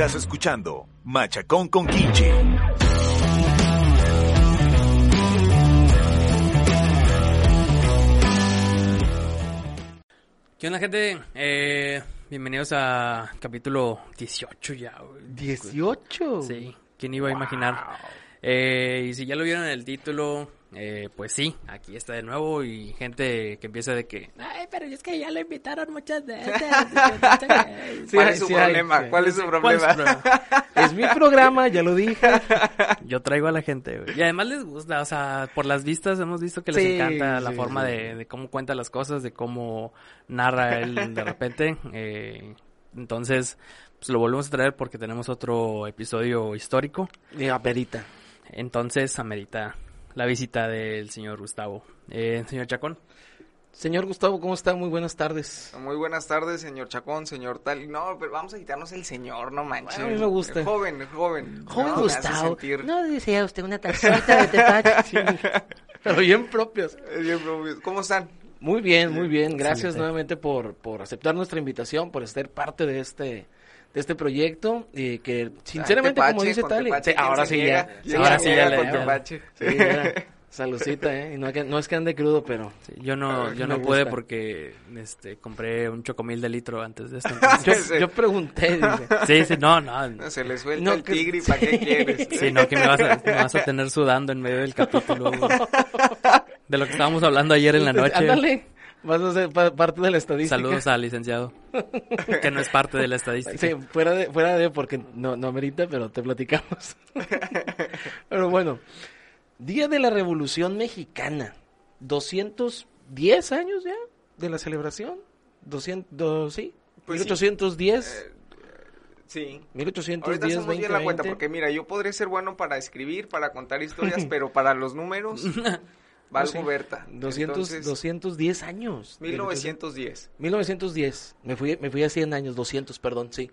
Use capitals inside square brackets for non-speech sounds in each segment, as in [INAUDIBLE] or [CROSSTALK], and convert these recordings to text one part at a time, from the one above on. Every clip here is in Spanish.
Estás escuchando Machacón con Kinchi. ¿Qué onda, gente? Eh, bienvenidos a capítulo 18 ya. güey. 18. Sí, ¿quién iba a imaginar? Eh, y si ya lo vieron en el título, eh, pues sí, aquí está de nuevo y gente que empieza de que, ay, pero es que ya lo invitaron muchas veces. [LAUGHS] Sí, ¿Cuál es su sí problema? ¿Cuál es su ¿Cuál es problema? Es mi programa, ya lo dije. Yo traigo a la gente, güey. Y además les gusta, o sea, por las vistas hemos visto que les Sí, encanta la forma sí. De, de cómo cuenta las cosas, de cómo narra él de repente. Eh, entonces, pues lo volvemos a traer porque tenemos otro episodio histórico. Mira, perita. Entonces, amerita la visita del señor Gustavo. Eh, señor Chacón. Señor Gustavo, ¿cómo está? Muy buenas tardes. Muy buenas tardes, señor Chacón, señor tal. No, pero vamos a quitarnos el señor, no manches. Bueno, a mí me gusta. El joven, el joven. Joven No, Gustavo. sentir- No desea usted una tacita de tepache. [LAUGHS] Sí, Pero bien propios. Eh, bien, bro, ¿Cómo están? Muy bien, muy bien. Gracias Excelente. nuevamente por, por aceptar nuestra invitación, por ser parte de este de este proyecto y que sinceramente como dice Tali, Tepache, sí, ahora ¿quién se sí ya, ¿Quién sí, ahora sí ya. Tepache? sí, ya. saludcita, eh, y no, no es que ande crudo, pero Sí, yo no, yo no pude gusta. porque este compré un chocomil de litro antes de esto. [LAUGHS] yo, entonces- Sí. yo pregunté, dice, sí, sí, no, no. Se le suelta No, el que- tigre y ¿para qué quieres? [LAUGHS] Sí, no, que me vas, a, me vas a tener sudando en medio del capítulo. [LAUGHS] De lo que estábamos hablando ayer en la noche. Ándale, vas a ser pa- parte de la estadística. Saludos al licenciado, que no es parte de la estadística. Sí, fuera de, fuera de, porque no, no amerita, pero te platicamos. [LAUGHS] pero bueno, Día de la Revolución Mexicana. 210 años ya de la celebración. 200, sí. Pues sí. 1810. Eh, Sí. 1810, Ahorita hacemos bien la 2020. cuenta, porque mira, yo podré ser bueno para escribir, para contar [LAUGHS] historias, pero para los números, [LAUGHS] valgo sí. Berta. 200, Entonces, 210 años. 1910. 1910. Me fui, me fui a 100 años, 200, perdón, sí.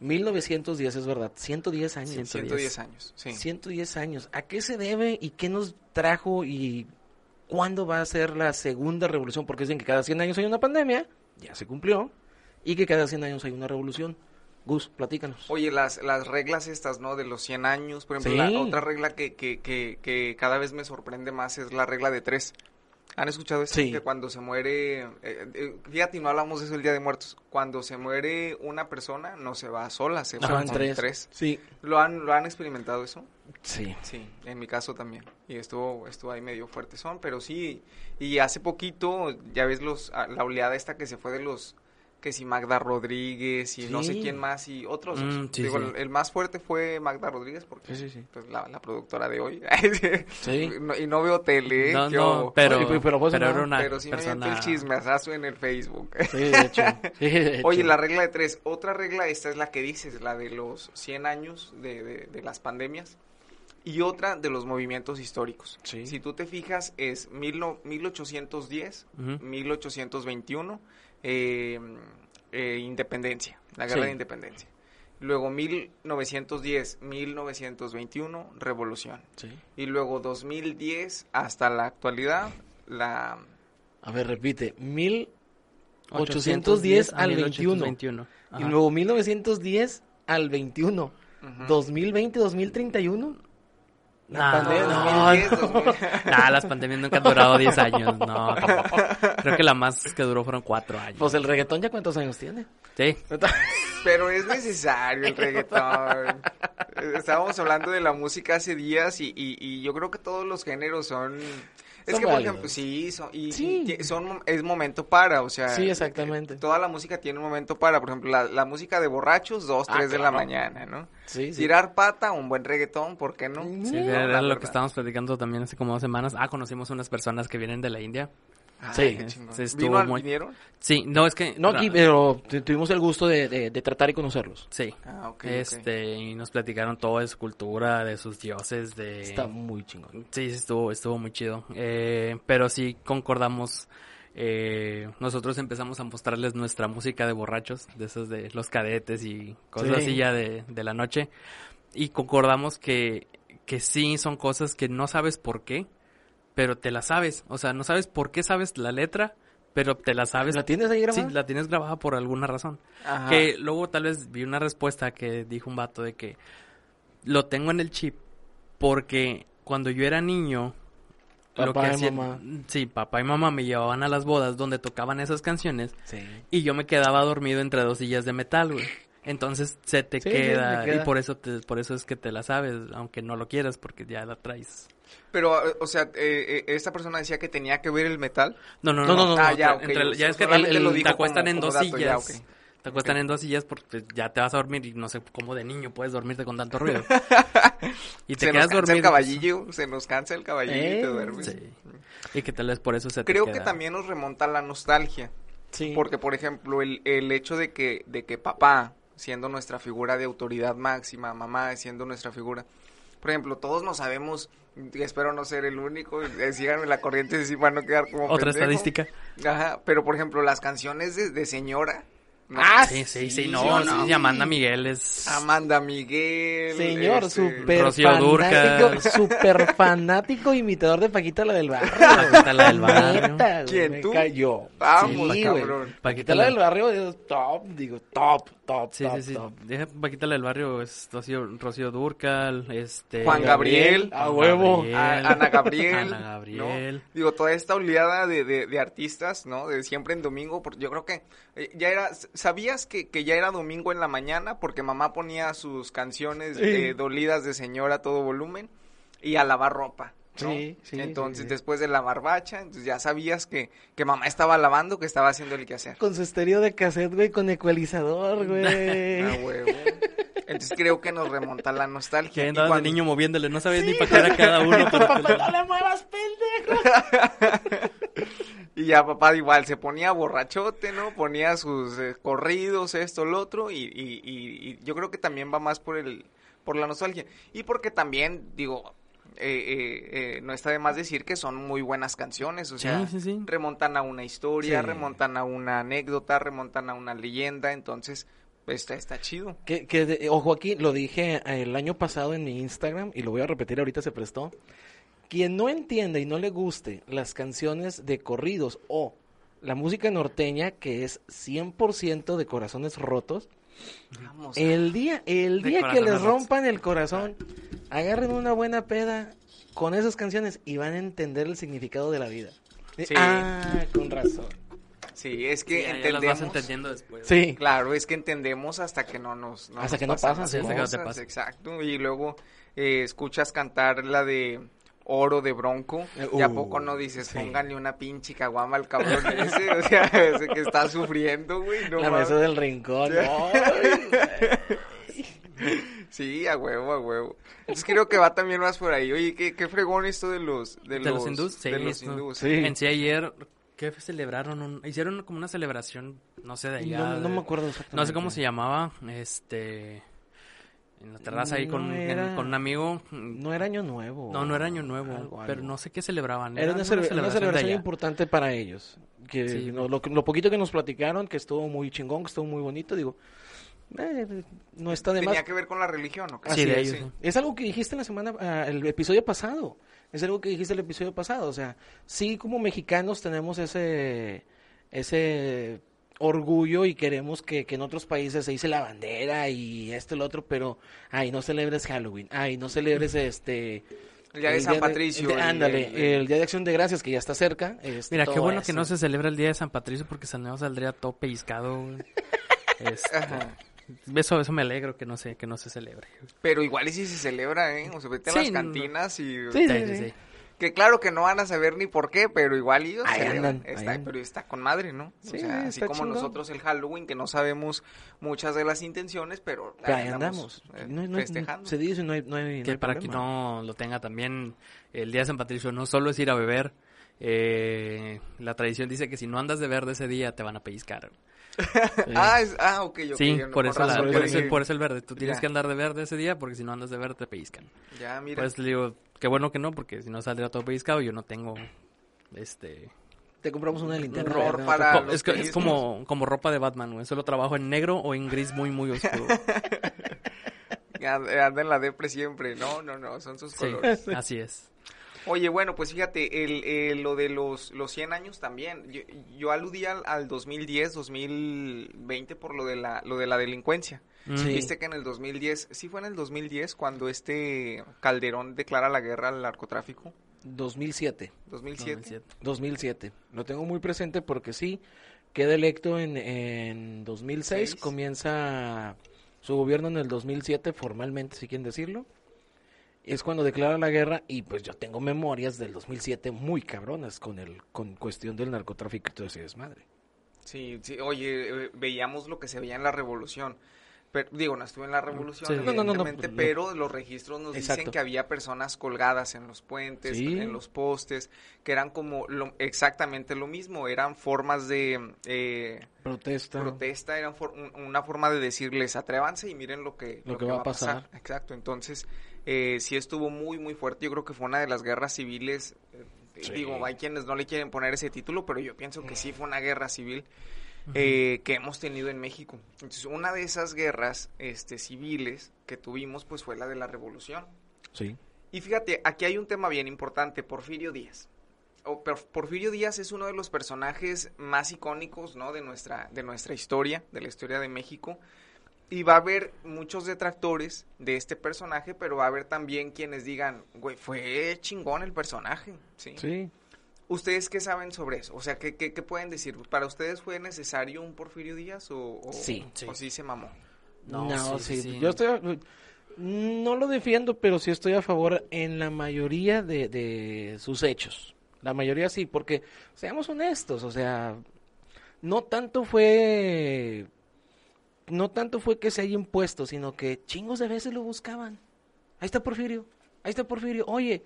1910 es verdad, 110 años. 110. 110 años, sí. 110 años. ¿A qué se debe y qué nos trajo y cuándo va a ser la segunda revolución? Porque dicen que cada 100 años hay una pandemia, ya se cumplió, y que cada 100 años hay una revolución. Gus, platícanos. Oye, las, las reglas estas, ¿no? De los 100 años, por ejemplo, Sí. la otra regla que, que, que, que cada vez me sorprende más es la regla de tres. ¿Han escuchado eso? Sí. Que cuando se muere, eh, eh, fíjate, no hablamos de eso el Día de Muertos, cuando se muere una persona, no se va sola, se Ah, va en tres. tres. Sí. ¿Lo han, ¿Lo han experimentado eso? Sí. Sí, en mi caso también. Y estuvo, estuvo ahí medio fuerte son, pero sí. Y hace poquito, ya ves los, la oleada esta que se fue de los, que si Magda Rodríguez y no sé quién más y otros. Mm, sí, Digo, sí. El, más fuerte fue Magda Rodríguez porque Sí, sí, sí. pues la, la productora de hoy. [LAUGHS] Sí. No- y no veo tele. No, yo- no, pero, Oye, pero pues pero no, era una pero sí me persona... el chismeazazo en el Facebook. Sí, de hecho. Sí, de [LAUGHS] Oye, la regla de tres. Otra regla, esta es la que dices, la de los 100 años de, de- de las pandemias. Y otra de los movimientos históricos. Sí. Si tú te fijas, es mil no- 1810, Ujú. 1821, eh, eh, independencia, la guerra Sí. de independencia. Luego 1910, 1921, revolución. Sí. Y luego 2010 hasta la actualidad, la... A ver, repite. 810 1810 al 21. 1821. Y luego 1910 al 21. Ujú. 2020, 2031. La No, pandemia. no, 2010, 2000. [LAUGHS] Nah, las pandemias nunca han durado 10 años, no. tampoco. [LAUGHS] Creo que la más que duró fueron 4 años. Pues el reggaetón ya cuántos años tiene. Sí, [LAUGHS] Pero es necesario el reggaetón. [LAUGHS] Estábamos hablando de la música hace días y, y, y yo creo que todos los géneros son... Es Son que, por válidos. ejemplo, sí, son, y, Sí. y son, es momento para, o sea... Sí, exactamente. Toda la música tiene un momento para, por ejemplo, la, la música de borrachos, dos, Ah, tres de la claro. mañana, ¿no? Sí, sí. Tirar pata, un buen reggaetón, ¿por qué no? sí, No, era la lo verdad. que estábamos platicando también hace como dos semanas. Ah, conocimos unas personas que vienen de la India. Sí, qué sí, estuvo ¿Vino muy- ¿Vinieron? Sí, no, es que... No aquí, pero tu- tuvimos el gusto de, de- de tratar y conocerlos. Sí. Ah, ok. Este, y nos platicaron todo de su cultura, de sus dioses, de... Está muy chingón. Sí, sí, estuvo, estuvo muy chido. Eh, pero sí concordamos. eh, nosotros empezamos a mostrarles nuestra música de borrachos, de esos de los cadetes y cosas Sí. así ya de, de la noche. Y concordamos que, que sí son cosas que no sabes por qué, pero te las sabes. O sea, no sabes por qué sabes la letra, pero te la sabes. ¿La tienes ahí grabada? Sí, la tienes grabada por alguna razón. Ajá. Que luego tal vez vi una respuesta que dijo un vato de que lo tengo en el chip porque cuando yo era niño lo Papá que y hacían- mamá. sí, papá y mamá me llevaban a las bodas donde tocaban esas canciones Sí. y yo me quedaba dormido entre dos sillas de metal, güey. Entonces se te Sí, queda, queda. y por eso te, por eso es que te la sabes, aunque no lo quieras porque ya la traes. Pero, eh, o sea, eh, eh, esta persona decía que tenía que ver el metal. No, no, No, no. no, no, ah, ya, entre- ok. entre- ya es que el- lo el- dijo te acuestan como- en como dos dato, ya, sillas. Te acuestan en dos sillas porque ya te vas a dormir y no sé cómo de niño puedes dormirte con tanto ruido. [LAUGHS] y te se quedas nos cansa dormido. el caballillo, se nos cansa el caballillo y te Eh, duermes. Sí. Y que tal vez por eso se te Creo que queda. también nos remonta la nostalgia. Sí. Porque, por ejemplo, el, el hecho de que, de que papá, siendo nuestra figura de autoridad máxima, mamá siendo nuestra figura, por ejemplo, todos nos sabemos, espero no ser el único, síganme la corriente si para no quedar como Otra pendejo. estadística. Ajá, pero por ejemplo, las canciones de, de señora. ¿no? Ah, Sí, sí, sí, sí, no, sí, sí, sí. Amanda Miguel es... Amanda Miguel. Señor, este, Rocío fanático, súper fanático imitador de Paquita la del barrio. [LAUGHS] Paquita la del barrio. ¿Quién, me tú? cayó. Vamos, Sí, cabrón. güey. Paquita Paquita la la- del barrio es top, digo, top, top, Sí, top, sí, sí. top. Deja Paquita la del barrio, es Rocío, Rocío Durcal, este... Juan Gabriel. A Juan huevo. Gabriel, a- Ana Gabriel. Ana Gabriel. ¿no? Digo, toda esta oleada de, de, de artistas, ¿no? De siempre en domingo, porque yo creo que eh, ya era, ¿sabías que, que ya era domingo en la mañana? Porque mamá ponía sus canciones Sí. dolidas de señora a todo volumen y a lavar ropa. ¿No? Sí, sí, Entonces, sí, sí. después de lavar bacha, entonces ya sabías que, que mamá estaba lavando, que estaba haciendo el quehacer. Con su estéreo de cassette, güey, con ecualizador, güey. [LAUGHS] Ah, huevo. Entonces creo que nos remonta la nostalgia. Que Y andabas cuando- niño moviéndole, no sabías ni para qué era cada uno. [LAUGHS] pero Papá, lo- no le muevas, pendejo. [LAUGHS] Y ya papá igual se ponía borrachote, ¿no? Ponía sus eh, corridos, esto, lo otro, y, y, y- y yo creo que también va más por el, por la nostalgia. Y porque también, digo, eh, eh, eh, no está de más decir que son muy buenas canciones, o sea, sí, sí. remontan a una historia, remontan a una anécdota, remontan a una leyenda, entonces, pues está, está chido. Que, que de- ojo aquí, lo dije eh, el año pasado en mi Instagram y lo voy a repetir ahorita, se prestó. Quien no entienda y no le guste las canciones de corridos o la música norteña, que es 100% de corazones rotos, Vamos. el día, el día que les rotos. rompan el corazón, agarren una buena peda con esas canciones y van a entender el significado de la vida. Sí. Ah, con razón. Sí, es que Ya, ya las entendemos. vas entendiendo después. Sí. Claro, es que entendemos hasta que no nos, Hasta nos que no pasan hasta que no te pasa. Exacto, y luego eh, escuchas cantar la de Oro de Bronco, Eh, y a uh, poco no dices, sí. pónganle una pinche caguama al cabrón ese, [LAUGHS] o sea, ese que está sufriendo, güey, no la mesa del rincón. [LAUGHS] Güey. Sí, a huevo, a huevo. Entonces creo que va también más por ahí. Oye, qué, qué fregón esto de los de, ¿De los hindús? Sí, de los hindús. Sí. En sí ayer, ¿qué celebraron? Un- hicieron como una celebración, no sé de allá. No, no de- me acuerdo exactamente. No sé cómo se llamaba, este... En la terraza ahí con, en- con un amigo. No era año nuevo. No, no era año nuevo, Algo, pero algo. no sé qué celebraban. Era una, alguna cele- una celebración importante para ellos. Que Sí. no- lo, lo poquito que nos platicaron, que estuvo muy chingón, que estuvo muy bonito, digo, eh, no está de más. Tenía que ver con la religión, ¿o qué? Sí, de ellos. es. algo que dijiste la semana, ah, el episodio pasado. Es algo que dijiste el episodio pasado. O sea, sí como mexicanos tenemos ese, ese orgullo y queremos que, que en otros países se dice la bandera y esto y lo otro, pero, ay, no celebres Halloween, ay, no celebres este... El día de San Patricio, de- el- ándale, el- el, Día de Acción de Gracias, que ya está cerca. este, Mira, qué bueno que no se celebra el día de San Patricio porque Saneo saldría todo pellizcado. [LAUGHS] Este, Ajá. Eso, eso me alegro que no se, que no se celebre. Pero igual y si se celebra, ¿eh? O se vete a Sí, las no. cantinas y... Sí, Sí, sí. Que claro que no van a saber ni por qué, pero igual ellos andan, Está, andan. pero está con madre, ¿no? Sí, o sea, así como chingón. nosotros el Halloween, que no sabemos muchas de las intenciones, pero ahí andamos. eh, No, no- festejando. se dice, no hay, no hay, no Que hay para quien problema. no lo tenga también, el día de San Patricio no solo es ir a beber. eh, la tradición dice que si no andas de verde ese día te van a pellizcar. [LAUGHS] Ah, es- ah, ok, ok. sí, yo no- por eso, la- por, eso, por eso el verde. Tú tienes Ya. que andar de verde ese día porque si no andas de verde te pellizcan. Ya, mira. Por eso le digo, qué bueno que no, porque si no saldría todo pellizcado, yo no tengo este Te compramos una linterna. Horror verde, para- es, que- es pellizcos. como, como ropa de Batman, güey. Solo trabajo en negro o en gris muy, muy oscuro. Anda anda en la depre siempre. No, no, no, son sus Sí, colores. así es. Oye, bueno, pues fíjate, el, el- lo de los, los 100 años también. Yo, yo aludí al, al 2010, 2020 por lo de la, lo de la delincuencia. Sí. Viste que en el 2010, sí fue en el 2010 cuando este Calderón declara la guerra al narcotráfico. 2007. 2007. 2007. 2007. Lo tengo muy presente porque sí, queda electo en, en 2006, Seis. comienza su gobierno en el 2007 formalmente, si quieren decirlo. Es cuando declara la guerra y pues yo tengo memorias del 2007 muy cabronas con el con cuestión del narcotráfico y todo ese desmadre. Sí, sí, oye, eh, veíamos lo que se veía en la revolución. Pero, digo, no estuve en la revolución, Sí. No, no, no, no, evidentemente, no. pero los registros nos dicen que había personas colgadas en los puentes, Sí. en los postes, que eran como lo- exactamente lo mismo, eran formas de eh, Protesta. protesta, eran for- un- una forma de decirles atrévanse y miren lo que, Lo que va a pasar. Exacto, entonces eh, sí estuvo muy, muy fuerte. Yo creo que fue una de las guerras civiles. eh, Sí. Digo, hay quienes no le quieren poner ese título, pero yo pienso que sí fue una guerra civil eh, que hemos tenido en México. Entonces, una de esas guerras este, civiles que tuvimos, pues fue la de la revolución. Sí. Y fíjate, aquí hay un tema bien importante, Porfirio Díaz. O, Por- Porfirio Díaz es uno de los personajes más icónicos, ¿no? De nuestra, de nuestra historia, de la historia de México. Y va a haber muchos detractores de este personaje, pero va a haber también quienes digan, güey, fue chingón el personaje, ¿sí? Sí. ¿Ustedes qué saben sobre eso? O sea, ¿qué, qué, qué pueden decir? ¿Para ustedes fue necesario un Porfirio Díaz o, o, Sí. o sí se mamó? No, No, sí, sí, sí, sí. Yo estoy. a- No lo defiendo, pero sí estoy a favor en la mayoría de, de sus hechos. La mayoría sí, porque seamos honestos, o sea, no tanto fue. No tanto fue que se haya impuesto, sino que chingos de veces lo buscaban. Ahí está Porfirio, ahí está Porfirio. Oye,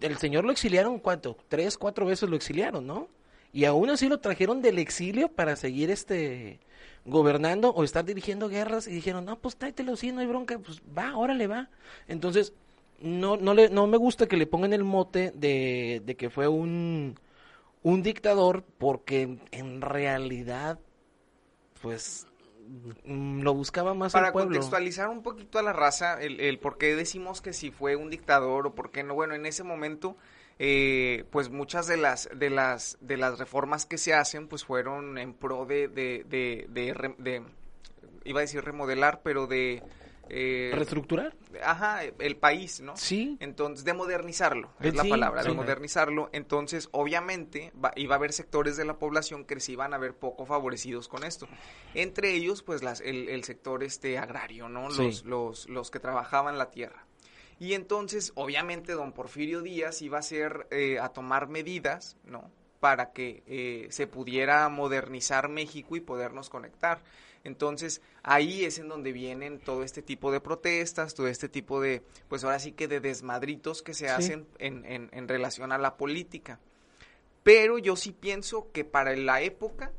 el señor lo exiliaron, ¿cuánto? Tres, cuatro veces lo exiliaron, ¿no? Y aún así lo trajeron del exilio para seguir este gobernando o estar dirigiendo guerras y dijeron, no, pues tráetelo, sí, no hay bronca, pues va, órale, va. Entonces, no, no, le, no me gusta que le pongan el mote de, de que fue un, un dictador porque en realidad, pues, lo buscaba más Para el pueblo. contextualizar un poquito a la raza, el, el por qué decimos que si fue un dictador o por qué no, bueno, en ese momento, eh, pues muchas de las, de las, de las reformas que se hacen, pues fueron en pro de, de, de, de, de- iba a decir remodelar, pero de, eh, ¿Reestructurar? ajá, el país, ¿no? Sí. Entonces, de modernizarlo, es Eh, la sí, palabra, de sí. modernizarlo. Entonces, obviamente, va, iba a haber sectores de la población que se iban a ver poco favorecidos con esto. Entre ellos, pues, las, el, el sector este agrario, ¿no? Sí. Los, los, los que trabajaban la tierra. Y entonces, obviamente, don Porfirio Díaz iba a ser, eh, a tomar medidas, ¿no? Para que eh, se pudiera modernizar México y podernos conectar. Entonces, ahí es en donde vienen todo este tipo de protestas, todo este tipo de, pues ahora sí que de desmadritos que se Sí. hacen en, en, en relación a la política. Pero yo sí pienso que para la época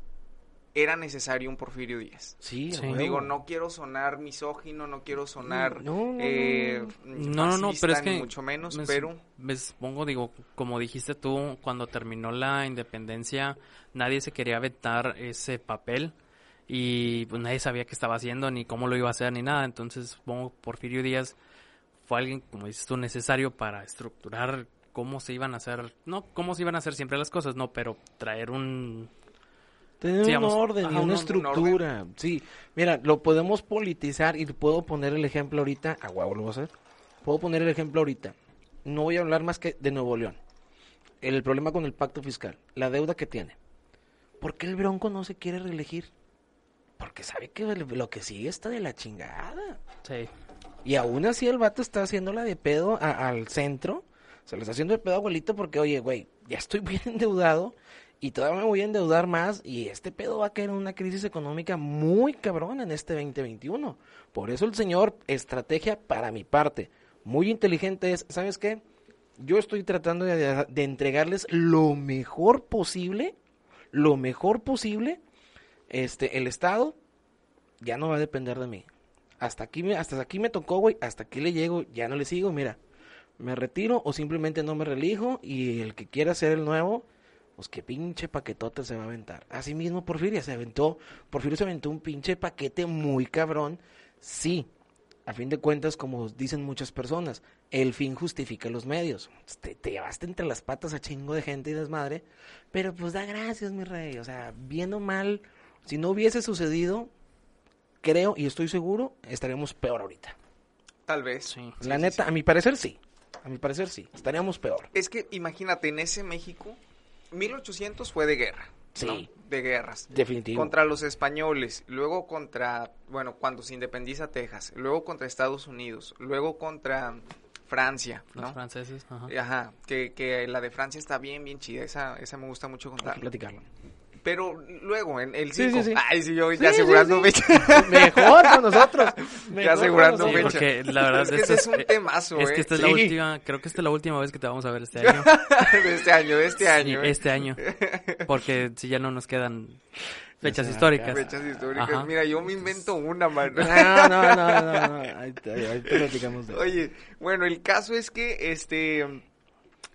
era necesario un Porfirio Díaz. Sí, Sí. Digo, no quiero sonar misógino, no quiero sonar No, no, no, eh, No, no, no, pero es ni que... mucho menos, me- pero Me supongo, digo, como dijiste tú, cuando terminó la independencia, nadie se quería aventar ese papel y pues nadie sabía qué estaba haciendo, ni cómo lo iba a hacer, ni nada. Entonces, supongo Porfirio Díaz fue alguien, como dices tú, necesario para estructurar cómo se iban a hacer, no cómo se iban a hacer siempre las cosas, no, pero traer un... Tener un orden ajá, una un estructura. Sí, mira, lo podemos politizar y puedo poner el ejemplo ahorita. A huevo lo voy a hacer. Puedo poner el ejemplo ahorita. No voy a hablar más que de Nuevo León. El problema con el pacto fiscal, la deuda que tiene. ¿Por qué el Bronco no se quiere reelegir? Porque sabe que lo que sigue está de la chingada. Sí. Y aún así el vato está haciéndola de pedo a- al centro. Se lo está haciendo de pedo a abuelito porque, oye, güey, ya estoy bien [LAUGHS] endeudado y todavía me voy a endeudar más y este pedo va a caer en una crisis económica muy cabrona en este 2021. Por eso el señor, estrategia para mi parte, muy inteligente es, ¿sabes qué? Yo estoy tratando de, de entregarles lo mejor posible, lo mejor posible, este, el Estado ya no va a depender de mí. Hasta aquí, hasta aquí me tocó, güey, hasta aquí le llego, ya no le sigo, mira, me retiro o simplemente no me relijo y el que quiera ser el nuevo, pues qué pinche paquetote se va a aventar. Así mismo Porfirio se aventó, Porfirio se aventó un pinche paquete muy cabrón, sí, a fin de cuentas, como dicen muchas personas, el fin justifica los medios. Te, te llevaste entre las patas a chingo de gente y desmadre, pero pues da gracias, mi rey. O sea, bien o mal, si no hubiese sucedido, creo y estoy seguro, estaríamos peor ahorita. Tal vez. Sí. La sí, neta, sí. a mi parecer sí. A mi parecer sí. Estaríamos peor. Es que imagínate, en ese México, 1800 fue de guerra. ¿no? Sí. De guerras. Definitivo. Contra los españoles, luego contra, bueno, cuando se independiza Texas, luego contra Estados Unidos, luego contra Francia, Los franceses, ajá. Ajá, que, que la de Francia está bien, bien chida, esa, esa me gusta mucho Hay que contar. platicarlo. Pero luego, en el Sí, 5, sí, sí. ay, sí, yo Sí, ya sí, asegurando sí. fecha. [LAUGHS] Mejor con nosotros. [LAUGHS] Mejor Ya asegurando Sí, fecha. porque la verdad es que esto ese es un eh, temazo, es ¿eh? que esta es Sí. la última, creo que esta es la última vez que te vamos a ver este [LAUGHS] año. de este año, de este Sí, año. ¿eh? este año. Porque si ya no nos quedan fechas históricas. Fechas históricas. Ajá. Mira, yo me invento una, mano. No, no, no, no, no. Ahí, te- ahí te platicamos de. Oye, bueno, el caso es que, este...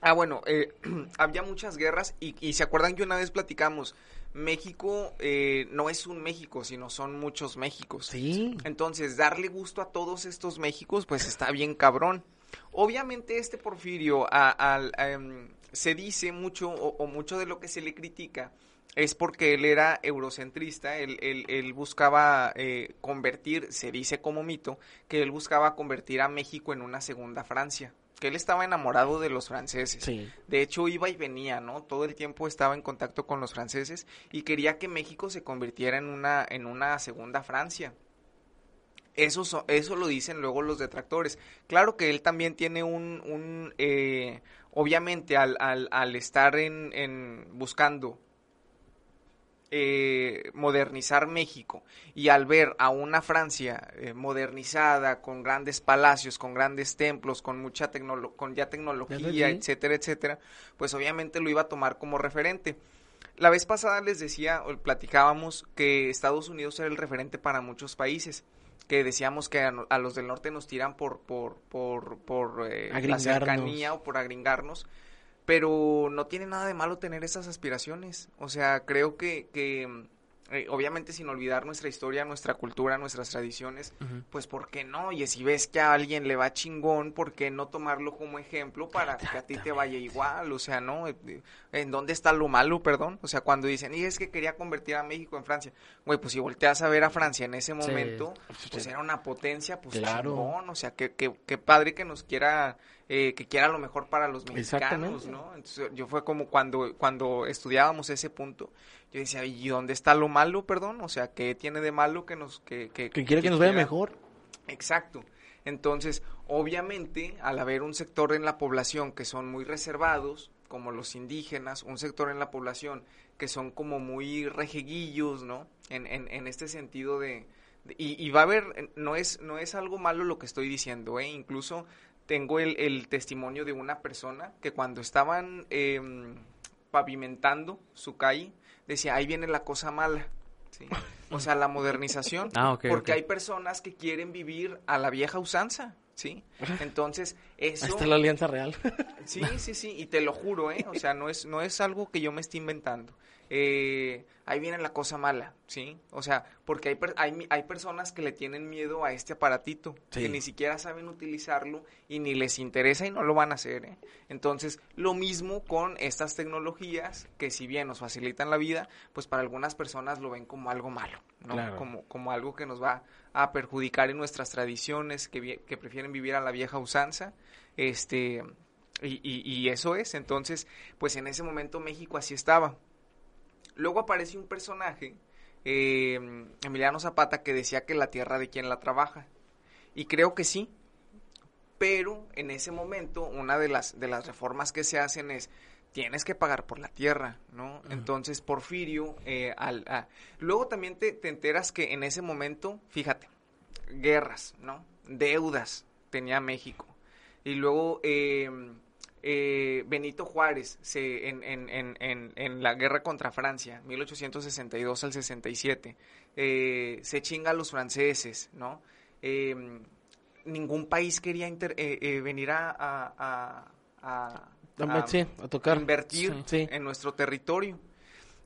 Ah, bueno, eh, [CLEARS THROAT] había muchas guerras y, y se acuerdan que una vez platicamos, México eh, no es un México, sino son muchos Méxicos. Sí. Entonces, darle gusto a todos estos Méxicos, pues está bien cabrón. Obviamente este Porfirio a- al, em, se dice mucho, o, o mucho de lo que se le critica, es porque él era eurocentrista, él, él- él buscaba eh, convertir, se dice como mito, que él buscaba convertir a México en una segunda Francia, él estaba enamorado de los franceses. Sí. De hecho, iba y venía, ¿no? Todo el tiempo estaba en contacto con los franceses y quería que México se convirtiera en una, en una segunda Francia. Eso, so- eso lo dicen luego los detractores. Claro que él también tiene un, un eh, obviamente al, al, al estar en, en buscando eh, modernizar México. Y al ver a una Francia eh, modernizada con grandes palacios, con grandes templos, con mucha tecnolo con ya tecnología, etcétera, etcétera, pues obviamente lo iba a tomar como referente. La vez pasada les decía, o platicábamos que Estados Unidos era el referente para muchos países, que decíamos que a, los del norte nos tiran por por por por eh, la cercanía o por agringarnos, pero no tiene nada de malo tener esas aspiraciones. O sea, creo que, que mm, eh, obviamente sin olvidar nuestra historia, nuestra cultura, nuestras tradiciones, pues ¿por qué no? Y si ves que a alguien le va chingón, ¿por qué no tomarlo como ejemplo para que a ti te vaya igual? O sea, ¿no? Eh, eh, ¿En dónde está lo malo, perdón? O sea, cuando dicen, y es que quería convertir a México en Francia. Güey, pues si volteas a ver a Francia en ese momento, pues era una potencia, pues Claro. chingón. O sea, que, que, que padre que nos quiera, eh, que quiera lo mejor para los mexicanos. ¿no? Entonces yo fue como cuando, cuando estudiábamos ese punto, yo decía, ¿y dónde está lo malo, perdón? O sea, ¿qué tiene de malo que nos... Que, que, Que quiere que nos vaya quiera- mejor. Exacto. Entonces, obviamente, al haber un sector en la población que son muy reservados, como los indígenas, un sector en la población que son como muy rejeguillos, ¿no? En, en, en este sentido de... de- y, y va a haber, no es, no es algo malo lo que estoy diciendo, ¿eh? Incluso tengo el, el testimonio de una persona que cuando estaban em, pavimentando su calle, decía, ahí viene la cosa mala, ¿sí? O sea, la modernización. [LAUGHS] Ah, porque hay personas que quieren vivir a la vieja usanza, ¿sí? [LAUGHS] Entonces, eso... está la alianza real. Sí, sí, sí, y te lo juro, ¿eh? O sea, no es, no es algo que yo me esté inventando. Eh, ahí viene la cosa mala, ¿sí? O sea, porque hay, per- hay, hay personas que le tienen miedo a este aparatito, Sí. que ni siquiera saben utilizarlo y ni les interesa y no lo van a hacer, ¿eh? Entonces, lo mismo con estas tecnologías que si bien nos facilitan la vida, pues para algunas personas lo ven como algo malo, ¿no? Claro. Como, como algo que nos va a perjudicar en nuestras tradiciones, que prefieren vivir a la vieja usanza, este... Y, y- y eso es, entonces, pues en ese momento México así estaba. Luego aparece un personaje, eh, Emiliano Zapata, que decía que la tierra de quien la trabaja. Y creo que sí, pero en ese momento una de las, de las reformas que se hacen es, tienes que pagar por la tierra, ¿no? Entonces Porfirio, eh, al, a- luego también te, te enteras que en ese momento, fíjate, guerras, ¿no? Deudas tenía México. Y luego eh, eh, Benito Juárez se, en, en, en, en, la guerra contra Francia, 1862 al 67, eh, se chinga a los franceses, ¿no? Eh, ningún país quería inter- eh, eh, venir a, a, a- a- a- sí, a tocar. invertir Sí. en nuestro territorio.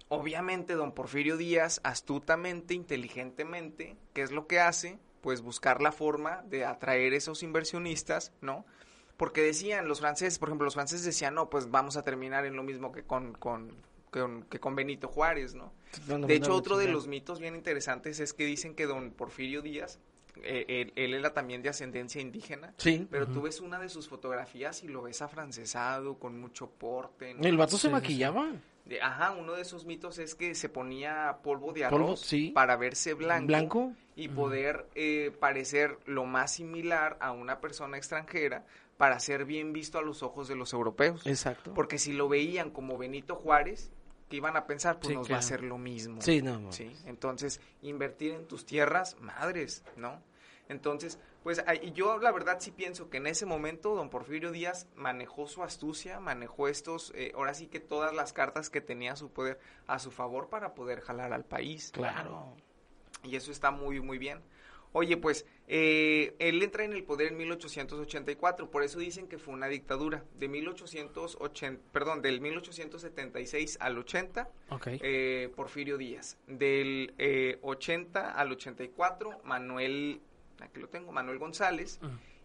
Obviamente, don Porfirio Díaz, astutamente, inteligentemente, ¿qué es lo que hace? pues buscar la forma de atraer esos inversionistas, ¿no? Porque decían los franceses, por ejemplo, los franceses decían, no, pues vamos a terminar en lo mismo que con, con, con- que con Benito Juárez, ¿no? No, no, De hecho, no, otro de los mitos bien interesantes es que dicen que don Porfirio Díaz, eh, él, él era también de ascendencia indígena, Sí. pero tú ves una de sus fotografías y lo ves afrancesado, con mucho porte. El vato se sí, maquillaba. De- ajá, uno de esos mitos es que se ponía polvo de Polvo, arroz sí. para verse blanco, Blanco. y poder eh, parecer lo más similar a una persona extranjera para ser bien visto a los ojos de los europeos. Exacto. Porque si lo veían como Benito Juárez, que iban a pensar, pues Sí, nos va a hacer lo mismo. Sí, no, no. Sí, entonces invertir en tus tierras, madres, ¿no? Entonces, pues ahí- yo la verdad sí pienso que en ese momento don Porfirio Díaz manejó su astucia, manejó estos, eh, ahora sí que todas las cartas que tenía a su poder a su favor para poder jalar al país. Claro. Y eso está muy, muy bien. Oye, pues, eh, él entra en el poder en 1884, por eso dicen que fue una dictadura. De 1880, perdón, del 1876 al 80, Ok. eh, Porfirio Díaz. Del eh, 80 al 84, Manuel, aquí lo tengo, Manuel González.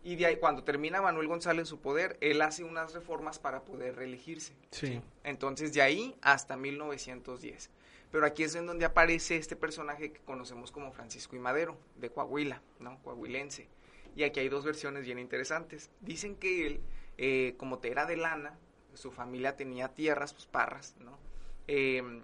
Y de ahí, cuando termina Manuel González su poder, él hace unas reformas para poder reelegirse. Sí. Entonces, de ahí hasta 1910. Pero aquí es en donde aparece este personaje que conocemos como Francisco y Madero, de Coahuila, ¿no? Coahuilense. Y aquí hay dos versiones bien interesantes. Dicen que él, eh, como te era de lana, su familia tenía tierras, pues parras, ¿no? Eh,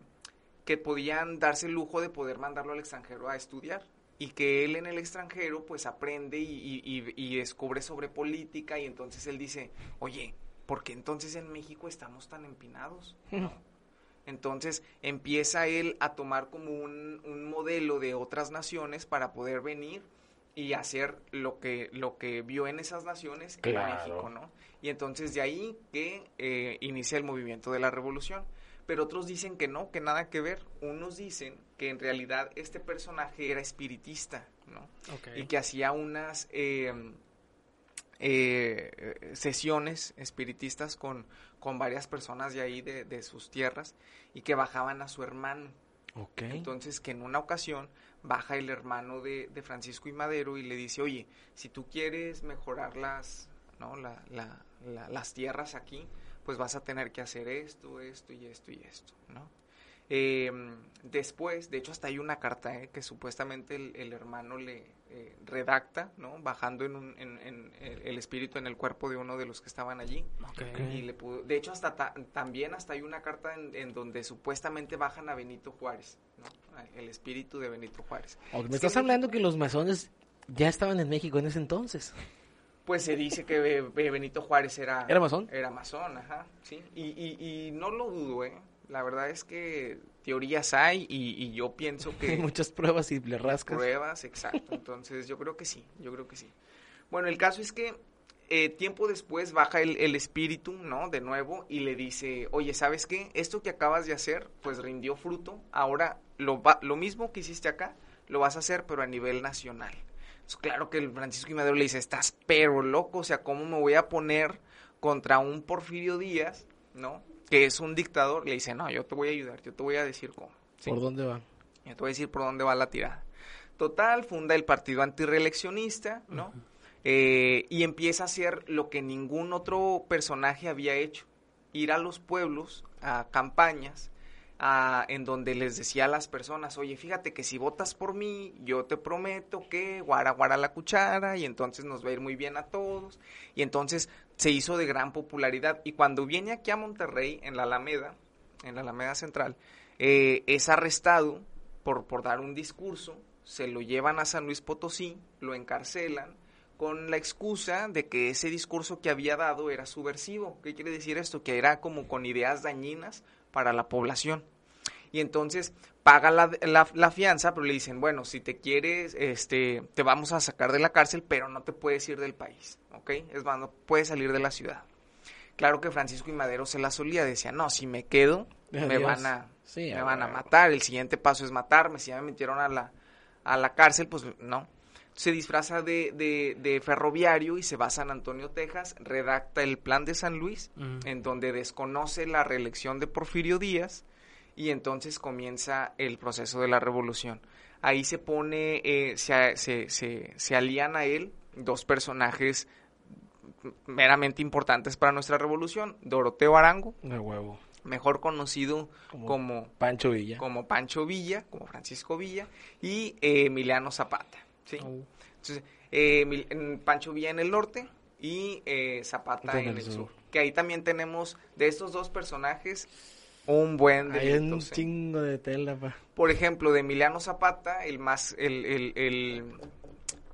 que podían darse el lujo de poder mandarlo al extranjero a estudiar. Y que él en el extranjero, pues aprende y, y- descubre sobre política. Y entonces él dice, oye, ¿por qué entonces en México estamos tan empinados? [LAUGHS] ¿No? Entonces empieza él a tomar como un, un modelo de otras naciones para poder venir y hacer lo que, lo que vio en esas naciones en Claro. México, ¿no? Y entonces de ahí que eh, inicia el movimiento de la revolución. Pero otros dicen que no, que nada que ver. Unos dicen que en realidad este personaje era espiritista, ¿no? Ok. y que hacía unas eh, eh, sesiones espiritistas con, con varias personas de ahí, de, de sus tierras, y que bajaban a su hermano. Ok. Entonces, que en una ocasión baja el hermano de, de Francisco y Madero y le dice, oye, si tú quieres mejorar las, ¿no? la, la- la- las tierras aquí, pues vas a tener que hacer esto, esto y esto y esto, ¿no? Eh, después, de hecho, hasta hay una carta eh, que supuestamente el, el hermano le eh, redacta, ¿no? Bajando en, un, en, en el, espíritu en el cuerpo de uno de los que estaban allí. Y le pudo- de hecho, hasta ta- también hasta hay una carta en, en donde supuestamente bajan a Benito Juárez, ¿no? El espíritu de Benito Juárez. Ok, Me que estás hablando que los masones ya estaban en México en ese entonces. Pues se dice que Be- Benito Juárez era... ¿Era masón? Era masón, ajá, sí. Y, y, y no lo dudo, ¿eh? La verdad es que teorías hay y, y yo pienso [LAUGHS] que... Hay muchas pruebas y le rascas. Pruebas, exacto. Entonces yo creo que sí, yo creo que sí. Bueno, el caso es que eh, tiempo después baja el, el espíritu, ¿no? De nuevo y le dice, oye, ¿sabes qué? Esto que acabas de hacer, pues rindió fruto. Ahora lo, va- lo mismo que hiciste acá, lo vas a hacer, pero a nivel nacional. Entonces, claro que el Francisco y Madero le dice, estás pero loco, o sea, ¿cómo me voy a poner contra un Porfirio Díaz, ¿no? Que es un dictador. Le dice, no, yo te voy a ayudar, yo te voy a decir cómo. ¿sí? ¿Por dónde va? Ya te voy a decir por dónde va la tirada. Total, funda el partido antireeleccionista, ¿no? Eh, y empieza a hacer lo que ningún otro personaje había hecho. Ir a los pueblos, a campañas, a- en donde les decía a las personas, oye, fíjate que si votas por mí, yo te prometo que guara guara la cuchara y entonces nos va a ir muy bien a todos. Y entonces se hizo de gran popularidad. Y cuando viene aquí a Monterrey, en la Alameda, en la Alameda Central, eh, es arrestado por, por dar un discurso, se lo llevan a San Luis Potosí, lo encarcelan con la excusa de que ese discurso que había dado era subversivo. ¿Qué quiere decir esto? Que era como con ideas dañinas para la población. Y entonces paga la, la- la fianza, pero le dicen, bueno, si te quieres, este, te vamos a sacar de la cárcel, pero no te puedes ir del país, ¿ok? Es más, no puedes salir de la ciudad. Claro que Francisco y Madero se la solía, decía, no, si me quedo, me van a, Sí, me van a matar, el siguiente paso es matarme, si ya me metieron a la, a la cárcel, pues no. Se disfraza de, de, de ferroviario y se va a San Antonio, Texas, redacta el plan de San Luis, en donde desconoce la reelección de Porfirio Díaz y entonces comienza el proceso de la revolución. ahí se pone, eh, se, se, se, se alían a él dos personajes meramente importantes para nuestra revolución, Doroteo Arango, De huevo. mejor conocido Como como, Pancho Villa. como Pancho Villa, como Francisco Villa, y eh, Emiliano Zapata. ¿sí? Oh. Entonces, eh, en Pancho Villa en el norte y eh, Zapata En el sur. sur. Que ahí también tenemos de estos dos personajes un buen Hay un chingo de tela, pa. Por ejemplo, de Emiliano Zapata, el más, el, el, el-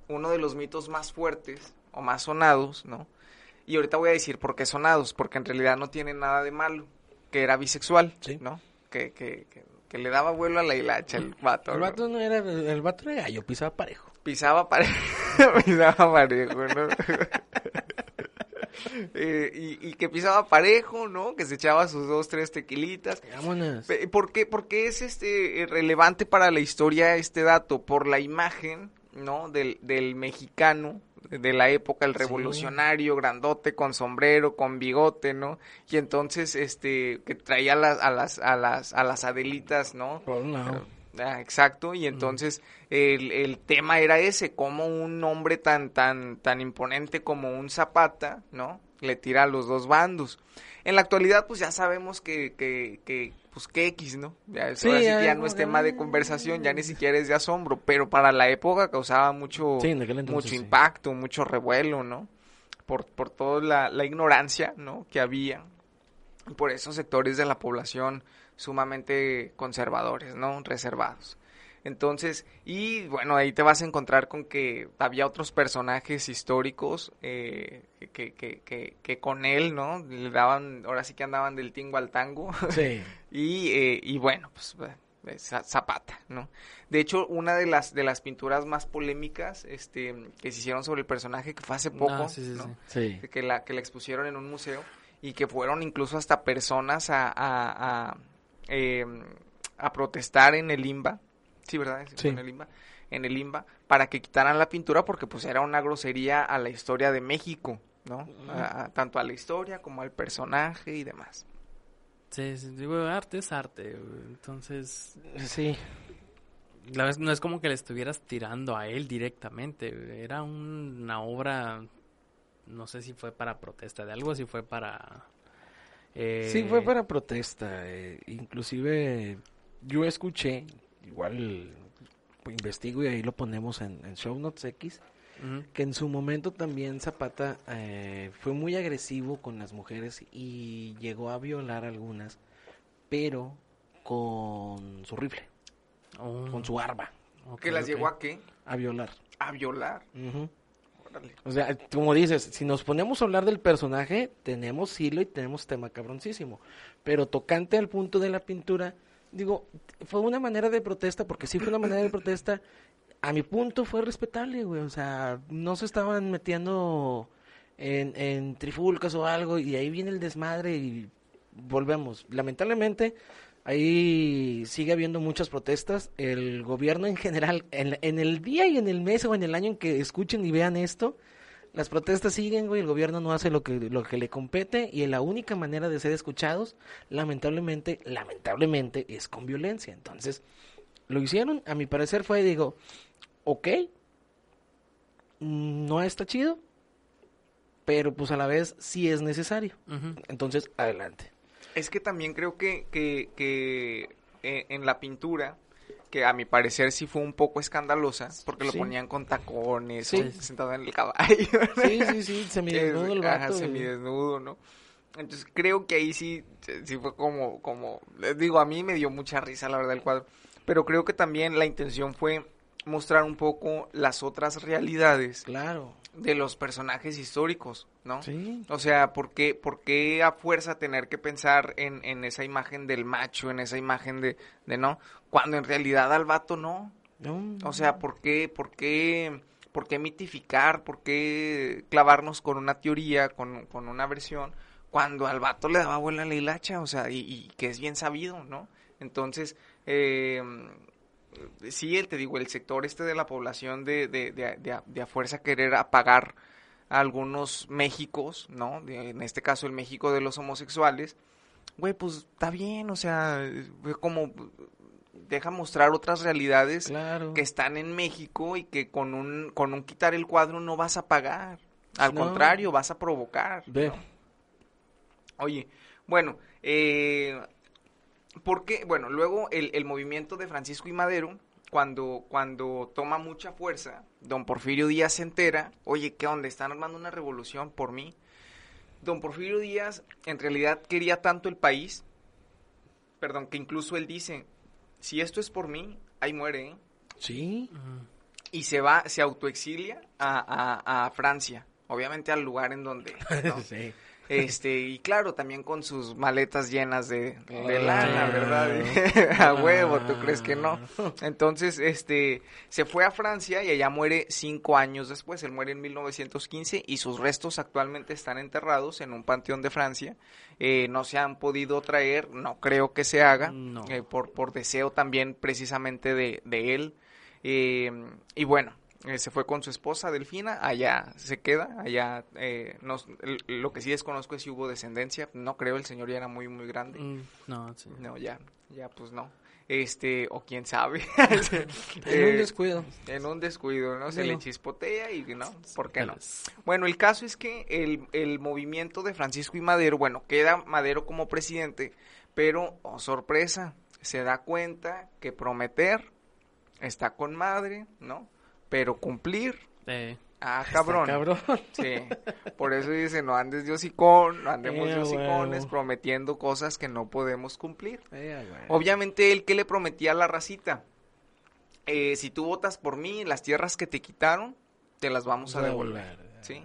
uno de los mitos más fuertes o más sonados, ¿no? Y ahorita voy a decir por qué sonados, porque en realidad no tiene nada de malo, que era bisexual, Sí. ¿no? Que, que, que, que le daba vuelo a la hilacha el vato. El vato no era, el vato era gallo, pisaba parejo. pisaba parejo, [LAUGHS] pisaba parejo, ¿no? [LAUGHS] [LAUGHS] Eh, y, y que pisaba parejo, ¿no? Que se echaba sus dos, tres tequilitas. Vámonos. ¿Por qué, por qué es este eh, relevante para la historia este dato? Por la imagen, ¿no? Del, del mexicano de la época, el Sí. revolucionario, grandote, con sombrero, con bigote, ¿no? Y entonces, este, que traía a las, a las, a las, a las adelitas, ¿no? Por un lado. Ah, exacto, y entonces el, el tema era ese, como un hombre tan, tan, tan imponente como un Zapata, ¿no? Le tira a los dos bandos. En la actualidad, pues ya sabemos que, que, que pues que X, ¿no? Ya, Sí, ahora sí ya no es tema de conversación, ya ni siquiera es de asombro, pero para la época causaba mucho, Sí, entonces, mucho impacto, mucho revuelo, ¿no? Por, por toda la, la ignorancia, ¿no? Que había por esos sectores de la población sumamente conservadores, ¿no? Reservados. Entonces, y bueno, ahí te vas a encontrar con que había otros personajes históricos eh, que, que, que, que con él, ¿no? Le daban, ahora sí que andaban del tingo al tango. Sí. [LAUGHS] Y, eh, y bueno, pues eh, Za- Zapata, ¿no? De hecho, una de las de las pinturas más polémicas este, que se hicieron sobre el personaje, que fue hace poco, Ah, sí, sí, ¿no? sí. Sí. que la que la expusieron en un museo y que fueron incluso hasta personas a a, a, eh, a protestar en el IMBA, sí, ¿verdad? Sí, fue Sí. En el IMBA, en el IMBA, para que quitaran la pintura porque pues era una grosería a la historia de México, ¿no? A- a- tanto a la historia como al personaje y demás. Sí, sí, digo, arte es arte. Entonces, Sí. la vez no es como que le estuvieras tirando a él directamente. Era un- una obra, no sé si fue para protesta de algo, si fue para... eh, Sí, fue para protesta. eh, inclusive yo escuché, igual pues, investigo y ahí lo ponemos en, en Show Notes X, que en su momento también Zapata eh, fue muy agresivo con las mujeres y llegó a violar algunas, pero con su rifle, Oh, con su arma, ok, ¿Que las ok. llegó a qué? a violar. A violar. Ujú. O sea, como dices, si nos ponemos a hablar del personaje, tenemos hilo y tenemos tema cabroncísimo. Pero tocante al punto de la pintura, digo, fue una manera de protesta, porque sí fue una manera de protesta. A mi punto fue respetable, güey. O sea, no se estaban metiendo en, en trifulcas o algo, y ahí viene el desmadre y volvemos. Lamentablemente, ahí sigue habiendo muchas protestas. El gobierno en general, en, en el día y en el mes o en el año en que escuchen y vean esto, las protestas siguen, güey. El gobierno no hace lo que, lo que le compete y la única manera de ser escuchados, lamentablemente, lamentablemente, es con violencia. Entonces, lo hicieron, a mi parecer fue, digo, ok, no está chido, pero pues a la vez sí es necesario. Entonces, adelante. Es que también creo que, que, que eh, en la pintura, que a mi parecer sí fue un poco escandalosa, porque lo Sí. ponían con tacones, Sí. o sentado en el caballo. [LAUGHS] Sí, sí, sí, se me que es- desnudo el ajá, vato. semidesnudo, ¿no? Entonces creo que ahí sí, sí fue como, como, les digo, a mí me dio mucha risa la verdad el cuadro, pero creo que también la intención fue mostrar un poco las otras realidades Claro, de los personajes históricos, ¿no? sí. O sea, ¿por qué, por qué a fuerza tener que pensar en, en esa imagen del macho, en esa imagen de, de no, cuando en realidad al vato no? No, O sea, ¿por qué, por qué, por qué mitificar, por qué clavarnos con una teoría, con, con una versión, cuando al vato le daba vuela la hilacha? O sea, y, y que es bien sabido, ¿no? Entonces, eh, sí, el- te digo, el sector este de la población de, de, a, de a fuerza querer apagar a algunos Méxicos, ¿no? De- en este caso el México de los homosexuales, güey, pues está bien, o sea, como deja mostrar otras realidades Claro. que están en México y que con un, con un quitar el cuadro no vas a pagar. Al No. contrario, vas a provocar. Ve. Oye, bueno, eh, ¿por qué? Bueno, luego el, el movimiento de Francisco y Madero, cuando, cuando toma mucha fuerza, don Porfirio Díaz se entera, oye, ¿qué onda? Están armando una revolución por mí. Don Porfirio Díaz en realidad quería tanto el país, perdón, que incluso él dice, si esto es por mí, ahí muere, ¿eh? Sí. Y se va, se autoexilia a, a, a Francia, obviamente al lugar en donde... [LAUGHS] ¿no? sí. Este, y claro, también con sus maletas llenas de, de Ah. lana, ¿verdad? [LAUGHS] a huevo, ¿tú crees que no? Entonces, este, se fue a Francia y allá muere cinco años después. Él muere en 1915 y sus restos actualmente están enterrados en un panteón de Francia. Eh, no se han podido traer, no creo que se haga, No. eh, por, por deseo también precisamente de, de él. Eh, y bueno, eh, se fue con su esposa Delfina, allá se queda, allá eh, nos- lo que sí desconozco es si hubo descendencia, no creo, el señor ya era muy muy grande, Mm, No, sí. no, ya, ya pues no, este, o quién sabe, [LAUGHS] En [LAUGHS] Eh, un descuido. en un descuido, ¿no? Se Sí, le no. chispotea y no, ¿por qué no? Pelas. Bueno, el caso es que el, el movimiento de Francisco y Madero, bueno, queda Madero como presidente, pero, oh sorpresa, se da cuenta que prometer está con madre, ¿no? Pero cumplir, Eh, ah, cabrón. cabrón. Sí, por eso dice, no andes de hocicón, no andemos Eh, de hocicones prometiendo cosas que no podemos cumplir. Eh. Obviamente él que le prometía a la racita, Eh, si tú votas por mí, las tierras que te quitaron, te las vamos a devolver. ¿sí?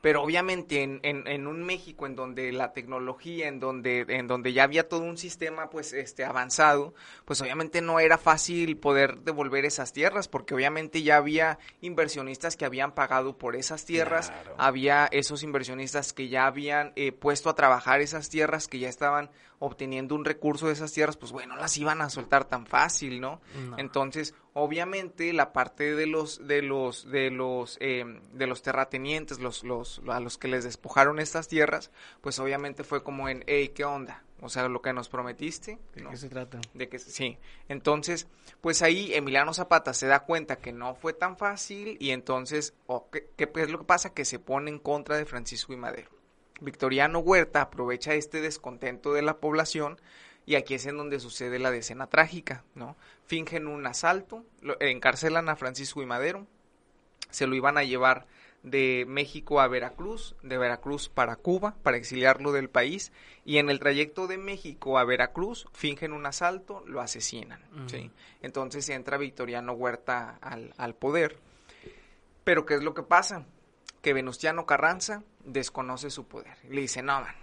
Pero obviamente en, en, en un México en donde la tecnología, en donde, en donde ya había todo un sistema pues este avanzado, pues obviamente no era fácil poder devolver esas tierras, porque obviamente ya había inversionistas que habían pagado por esas tierras, Claro. había esos inversionistas que ya habían eh, puesto a trabajar esas tierras, que ya estaban obteniendo un recurso de esas tierras, pues bueno, las iban a soltar tan fácil, ¿no? No. Entonces, obviamente, la parte de los, de los, de los, eh, de los terratenientes, los, los, a los que les despojaron estas tierras, pues obviamente fue como en, hey, ¿qué onda? O sea, lo que nos prometiste, ¿De ¿no? qué se trata? De que sí. Entonces, pues ahí Emiliano Zapata se da cuenta que no fue tan fácil y entonces, o ¿qué, qué es lo que pasa? Que se pone en contra de Francisco y Madero. Victoriano Huerta aprovecha este descontento de la población y aquí es en donde sucede la decena trágica, ¿no? Fingen un asalto, lo- encarcelan a Francisco y Madero, se lo iban a llevar de México a Veracruz, de Veracruz para Cuba, para exiliarlo del país, y en el trayecto de México a Veracruz fingen un asalto, lo asesinan, ¿sí? Entonces entra Victoriano Huerta al, al poder. Pero ¿qué es lo que pasa? Que Venustiano Carranza desconoce su poder. Le dice, no, man,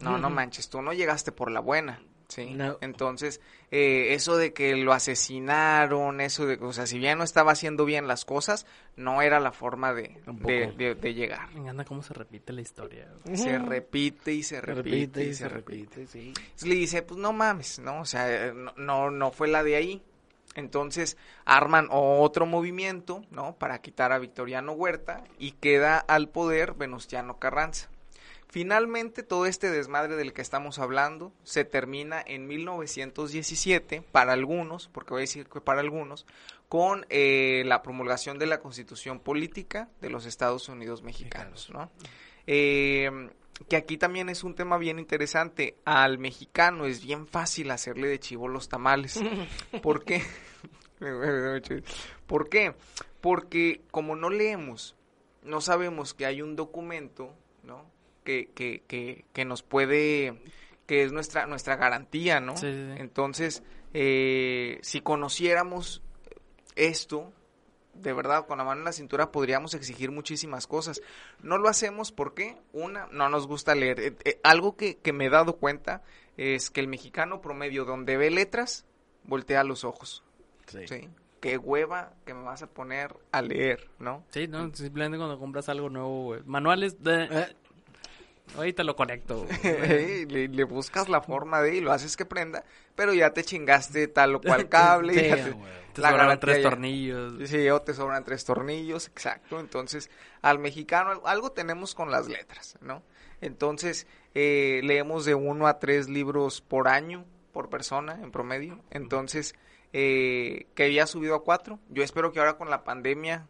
no, no manches, tú no llegaste por la buena. Sí. No. Entonces, eh, eso de que lo asesinaron, eso de, o sea, si bien no estaba haciendo bien las cosas, no era la forma de, de, de- de llegar. Me encanta cómo se repite la historia. Se repite y se repite, y se repite. repite, sí. Le dice, pues no mames, ¿no? O sea, eh, no, no, no fue la de ahí. Entonces arman otro movimiento, ¿no? Para quitar a Victoriano Huerta y queda al poder Venustiano Carranza. Finalmente, todo este desmadre del que estamos hablando se termina en 1917, para algunos, porque voy a decir que para algunos, con eh, la promulgación de la Constitución Política de los Estados Unidos Mexicanos, ¿no? Eh, que aquí también es un tema bien interesante. Al mexicano es bien fácil hacerle de chivo los tamales. [LAUGHS] ¿Por qué? [LAUGHS] ¿Por qué? Porque como no leemos, no sabemos que hay un documento, ¿no? Que, que, que, que nos puede, que es nuestra, nuestra garantía, ¿no? Sí, sí, sí. Entonces, eh, si conociéramos esto, de verdad, con la mano en la cintura podríamos exigir muchísimas cosas. No lo hacemos porque, una, no nos gusta leer. Eh, eh, algo que, que me he dado cuenta es que el mexicano promedio, donde ve letras, voltea los ojos. Sí. ¿sí? Qué hueva que me vas a poner a leer, ¿no? Sí, no, simplemente cuando compras algo nuevo, güey. Manuales de... Eh, Ahorita lo conecto. [LAUGHS] le, le buscas la forma de y lo haces que prenda, pero ya te chingaste tal o cual [LAUGHS] cable. Sí, ya a te-. Te la garantía tres ya- tornillos. Sí, o te sobran tres tornillos, exacto. Entonces, al mexicano al- algo tenemos con las letras, ¿no? Entonces, eh, leemos de uno a tres libros por año, por persona, en promedio. Entonces, eh, que había subido a cuatro. Yo espero que ahora con la pandemia,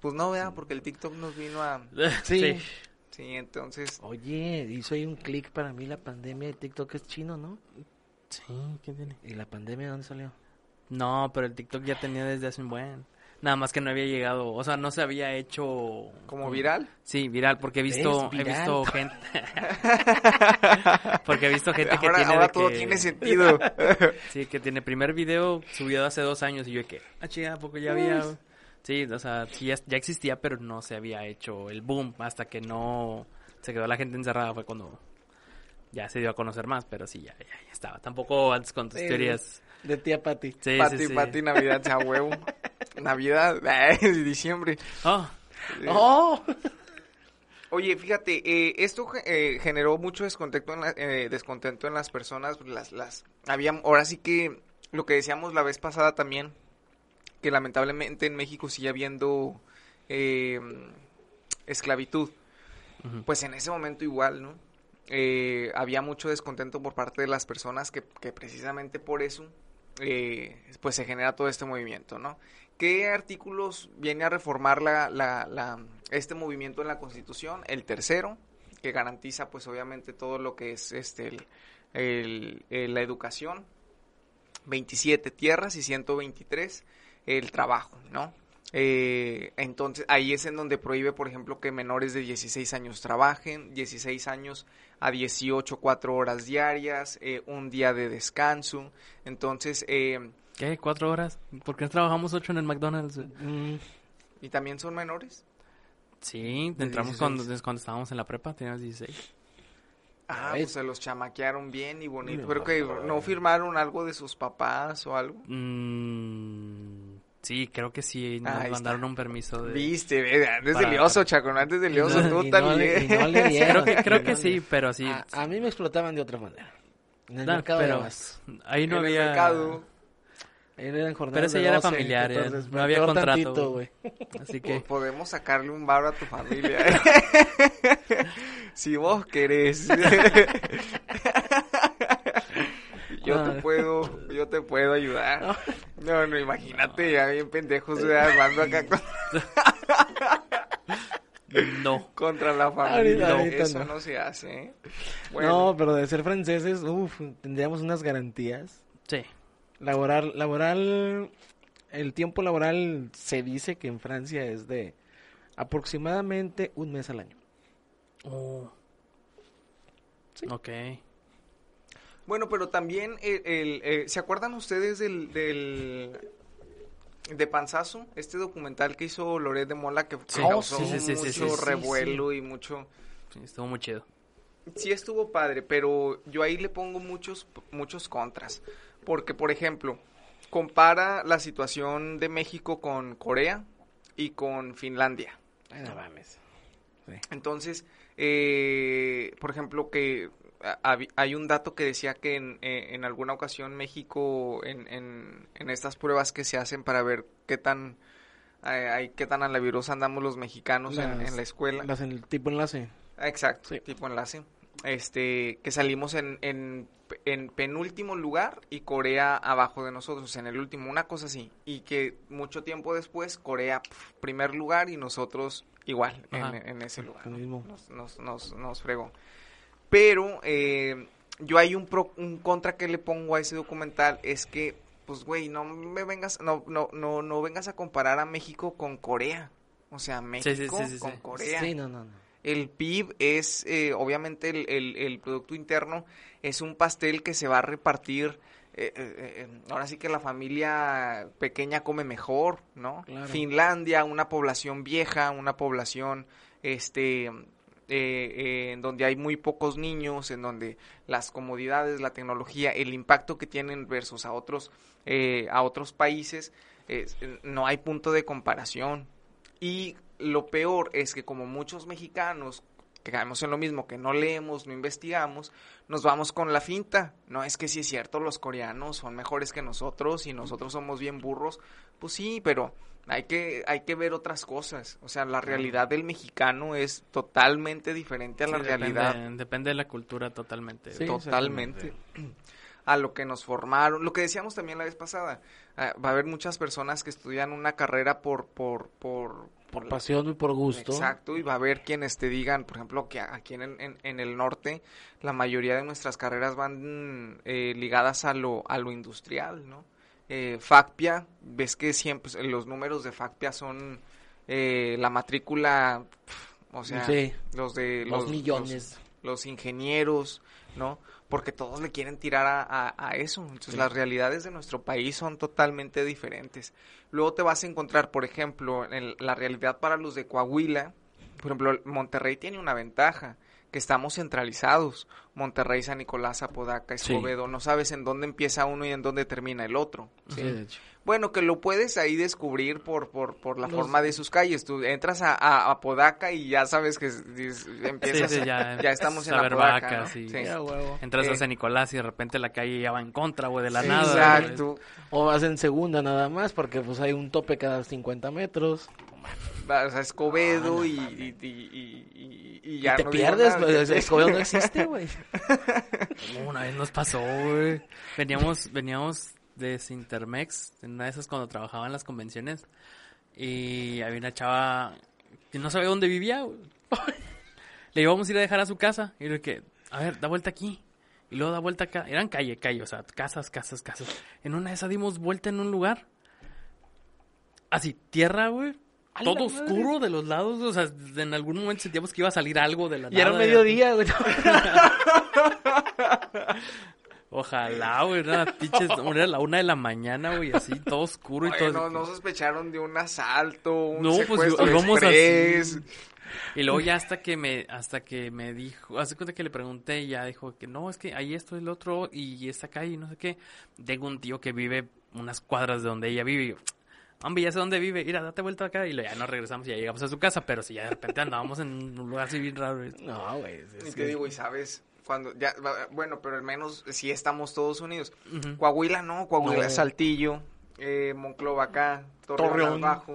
pues no vea, porque el TikTok nos vino a... [LAUGHS] Sí. Sí. Sí, entonces... Oye, hizo ahí un clic para mí la pandemia de TikTok es chino, ¿no? Sí, ¿qué tiene? ¿Y la pandemia dónde salió? No, pero el TikTok ya tenía desde hace un buen. Nada más que no había llegado, o sea, no se había hecho ¿Como viral? Sí, viral, porque he visto, he visto [LAUGHS] gente, porque he visto gente que ahora tiene ahora de todo que- tiene sentido. [LAUGHS] sí, que tiene primer video subido hace dos años y yo que, ah, chica, ¿a poco ya había, sí, o sea, sí ya, ya existía, pero no se había hecho el boom hasta que no se quedó la gente encerrada fue cuando ya se dio a conocer más, pero sí, ya, ya, ya estaba. Tampoco antes con tus Sí. teorías. De tía Pati. Sí, Pati, sí, sí. Pati, Navidad, sea huevo. [LAUGHS] Navidad, [LAUGHS] diciembre. Oh, ¡Oh! Oye, fíjate, eh, esto eh, generó mucho descontento en, la- eh, descontento en las personas. Las, las, había, ahora sí que lo que decíamos la vez pasada también, que lamentablemente en México sigue habiendo eh, esclavitud. Pues en ese momento igual, ¿no? Eh, había mucho descontento por parte de las personas que, que precisamente por eso, eh, pues se genera todo este movimiento, ¿no? ¿Qué artículos viene a reformar la, la, la- este movimiento en la Constitución? El tercero, que garantiza pues obviamente todo lo que es este la educación, 27 tierras y 123 el trabajo, ¿no? Eh, entonces ahí es en donde prohíbe, por ejemplo, que menores de 16 años trabajen, 16 años a 18, 4 horas diarias, eh, un día de descanso. Entonces, eh, ¿qué? ¿Cuatro horas? ¿Por qué no trabajamos ocho en el McDonald's? Mm, ¿y también son menores? Sí, De entramos 16. cuando, desde cuando estábamos en la prepa, teníamos 16. Ah, ves. pues se los chamaquearon bien y bonito. No, Pero que no. no firmaron algo de sus papás o algo. Mm, sí, creo que sí, nos Ah, ahí mandaron está. un permiso de... Viste, ve, antes Para- de lioso, Chaco, no antes de lioso, no, tú y no también. le- y no le dieron. Creo que, creo que no sí, le- pero sí. A, a mí me explotaban de otra manera. En el No, mercado pero ahí no en el había... mercado. Eran Pero ese ya era 12, familiar, ya, entonces, no había contrato, tantito, güey. Así que... [LAUGHS] Podemos sacarle un bar a tu familia. [LAUGHS] si vos querés. [LAUGHS] yo te Ay. puedo, yo te puedo ayudar. No, no, imagínate, ya bien pendejos de armando acá con- No. contra la familia. Ahorita- ahorita Eso no. no. se hace, ¿eh? No, pero de ser franceses, uff, tendríamos unas garantías. Sí. Laboral, laboral, el tiempo laboral se dice que en Francia es de aproximadamente un mes al año. Oh. Ok. bueno, pero también el, el, eh, ¿se acuerdan ustedes del, del de Panzazo? Este documental que hizo Loret de Mola que Sí. causó Oh, sí, sí, sí, mucho sí, sí, sí, revuelo y mucho Sí, estuvo muy chido. Sí estuvo padre, pero yo ahí le pongo muchos, muchos contras. Porque, por ejemplo, compara la situación de México con Corea y con Finlandia. Ay, no mames. Entonces, eh, por ejemplo, que hay un dato que decía que en, eh, en alguna ocasión México, en, en, en estas pruebas que se hacen para ver qué tan, hay- qué tan a la andamos los mexicanos en, Las- en la escuela. Las en el tipo enlace. Exacto, Sí. tipo enlace. Este, que salimos en, en, en penúltimo lugar y Corea abajo de nosotros, en el último, una cosa así. Y que mucho tiempo después Corea pf, primer lugar y nosotros igual en, ese lugar. Mismo. Nos, nos, nos, nos fregó. Pero eh, yo hay un, pro, un contra que le pongo a ese documental es que, pues, güey, no me vengas, no, no, no, no vengas a comparar a México con Corea. O sea, sí, sí, México sí, con sí. Corea. Sí, no, no, no. El PIB es, eh, obviamente, el, el- el Producto Interno es un pastel que se va a repartir. eh, eh, eh, ahora sí que la familia pequeña come mejor, ¿no? Claro. Finlandia, una población vieja, una población, este, eh, eh, en donde hay muy pocos niños, en donde las comodidades, la tecnología, el impacto que tienen versus a otros, eh, a otros países, es- no hay punto de comparación. Y lo peor es que como muchos mexicanos que caemos en lo mismo, que no leemos, no investigamos, nos vamos con la finta. No es que sí es cierto, los coreanos son mejores que nosotros y nosotros somos bien burros. Pues sí, pero hay que, hay que ver otras cosas. O sea, la realidad del mexicano es totalmente diferente a la realidad Depende, de la cultura totalmente. Sí. Totalmente. a lo que nos formaron, lo que decíamos también la vez pasada, ah, va a haber muchas personas que estudian una carrera por, por, por, Por pasión y por gusto. Exacto, y va a haber quienes te digan, por ejemplo, que aquí en, en, en el norte la mayoría de nuestras carreras van eh, ligadas a lo, a lo industrial, ¿no? Eh, FACPIA, ves que siempre los números de FACPIA son eh, la matrícula, pf, o sea, Sí. los de Los millones. los, los ingenieros, ¿no? Porque todos le quieren tirar a, a- a eso. Entonces, las realidades de nuestro país son totalmente diferentes. Luego te vas a encontrar, por ejemplo, en la realidad para los de Coahuila. Por ejemplo, Monterrey tiene una ventaja, que estamos centralizados. Monterrey, San Nicolás, Apodaca, Sí. Escobedo. No sabes en dónde empieza uno y en dónde termina el otro. Sí, de hecho. Bueno, que lo puedes ahí descubrir por, por, por la Los- forma de sus calles. Tú entras a, a Apodaca y ya sabes que es- es- empiezas, Sí, [LAUGHS] sí, ya, ya, estamos en. Ya, huevo. Entras Eh. a San Nicolás y de repente la calle ya va en contra, güey, de la Sí, nada. Exacto. O vas en segunda nada más porque pues hay un tope cada 50 metros. Vas a Escobedo y, y, y, y- y- y ya y te no pierdes, nada. pues, Escobedo no existe, güey. [LAUGHS] güey. Una vez nos pasó, güey. Veníamos, veníamos de Sintermex, en una de esas cuando trabajaba en las convenciones. Y había una chava que no sabía dónde vivía. [LAUGHS] Le íbamos a ir a dejar a su casa. Y le que, a ver, da vuelta aquí. Y luego da vuelta acá. Eran calle, calle, o sea, casas, casas, casas. En una de esas dimos vuelta en un lugar. Así, tierra, güey. Todo madre. oscuro de los lados. O sea, en algún momento sentíamos que iba a salir algo de la Y era mediodía, güey. [LAUGHS] [LAUGHS] Ojalá, güey. Era, [LAUGHS] pinches, era la una de la mañana, güey. Así, todo oscuro y Oye, todo. no, no sospecharon de un asalto, un No, pues, secuestro íbamos así. Y luego ya hasta que me, hasta que me dijo, hace cuenta que le pregunté y ya dijo que no, es que ahí esto es el otro y esta calle y no sé qué. Tengo un tío que vive unas cuadras de donde ella vive y yo, hombre, ya sé dónde vive, mira, date vuelta acá y ya nos regresamos y ya llegamos a su casa, pero si ya de repente andábamos en un lugar así bien raro. y- No, güey. es- Y te que- digo, y sabes, cuando ya, bueno, pero al menos sí estamos todos unidos. Ujú. Coahuila no, Coahuila No. Saltillo, eh, Monclova acá, Torreón, Torreón. abajo,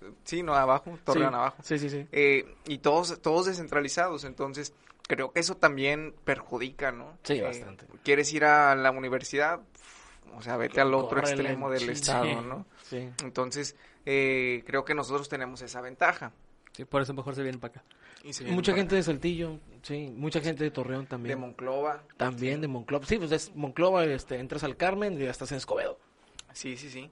eh, sí, no, abajo, Torreón sí, abajo. Sí, sí, sí. Eh, y todos, todos descentralizados, entonces creo que eso también perjudica, ¿no? Sí, Eh, bastante. ¿Quieres ir a la universidad? O sea, vete al otro extremo del estado. ¿no? Sí. Entonces, eh, creo que nosotros tenemos esa ventaja. Sí, por eso mejor se vienen para acá. Y Mucha gente de Saltillo, sí. Mucha gente de Torreón también. de Monclova. También de Monclova. Sí, pues es Monclova, este, entras al Carmen y ya estás en Escobedo. Sí, sí, sí.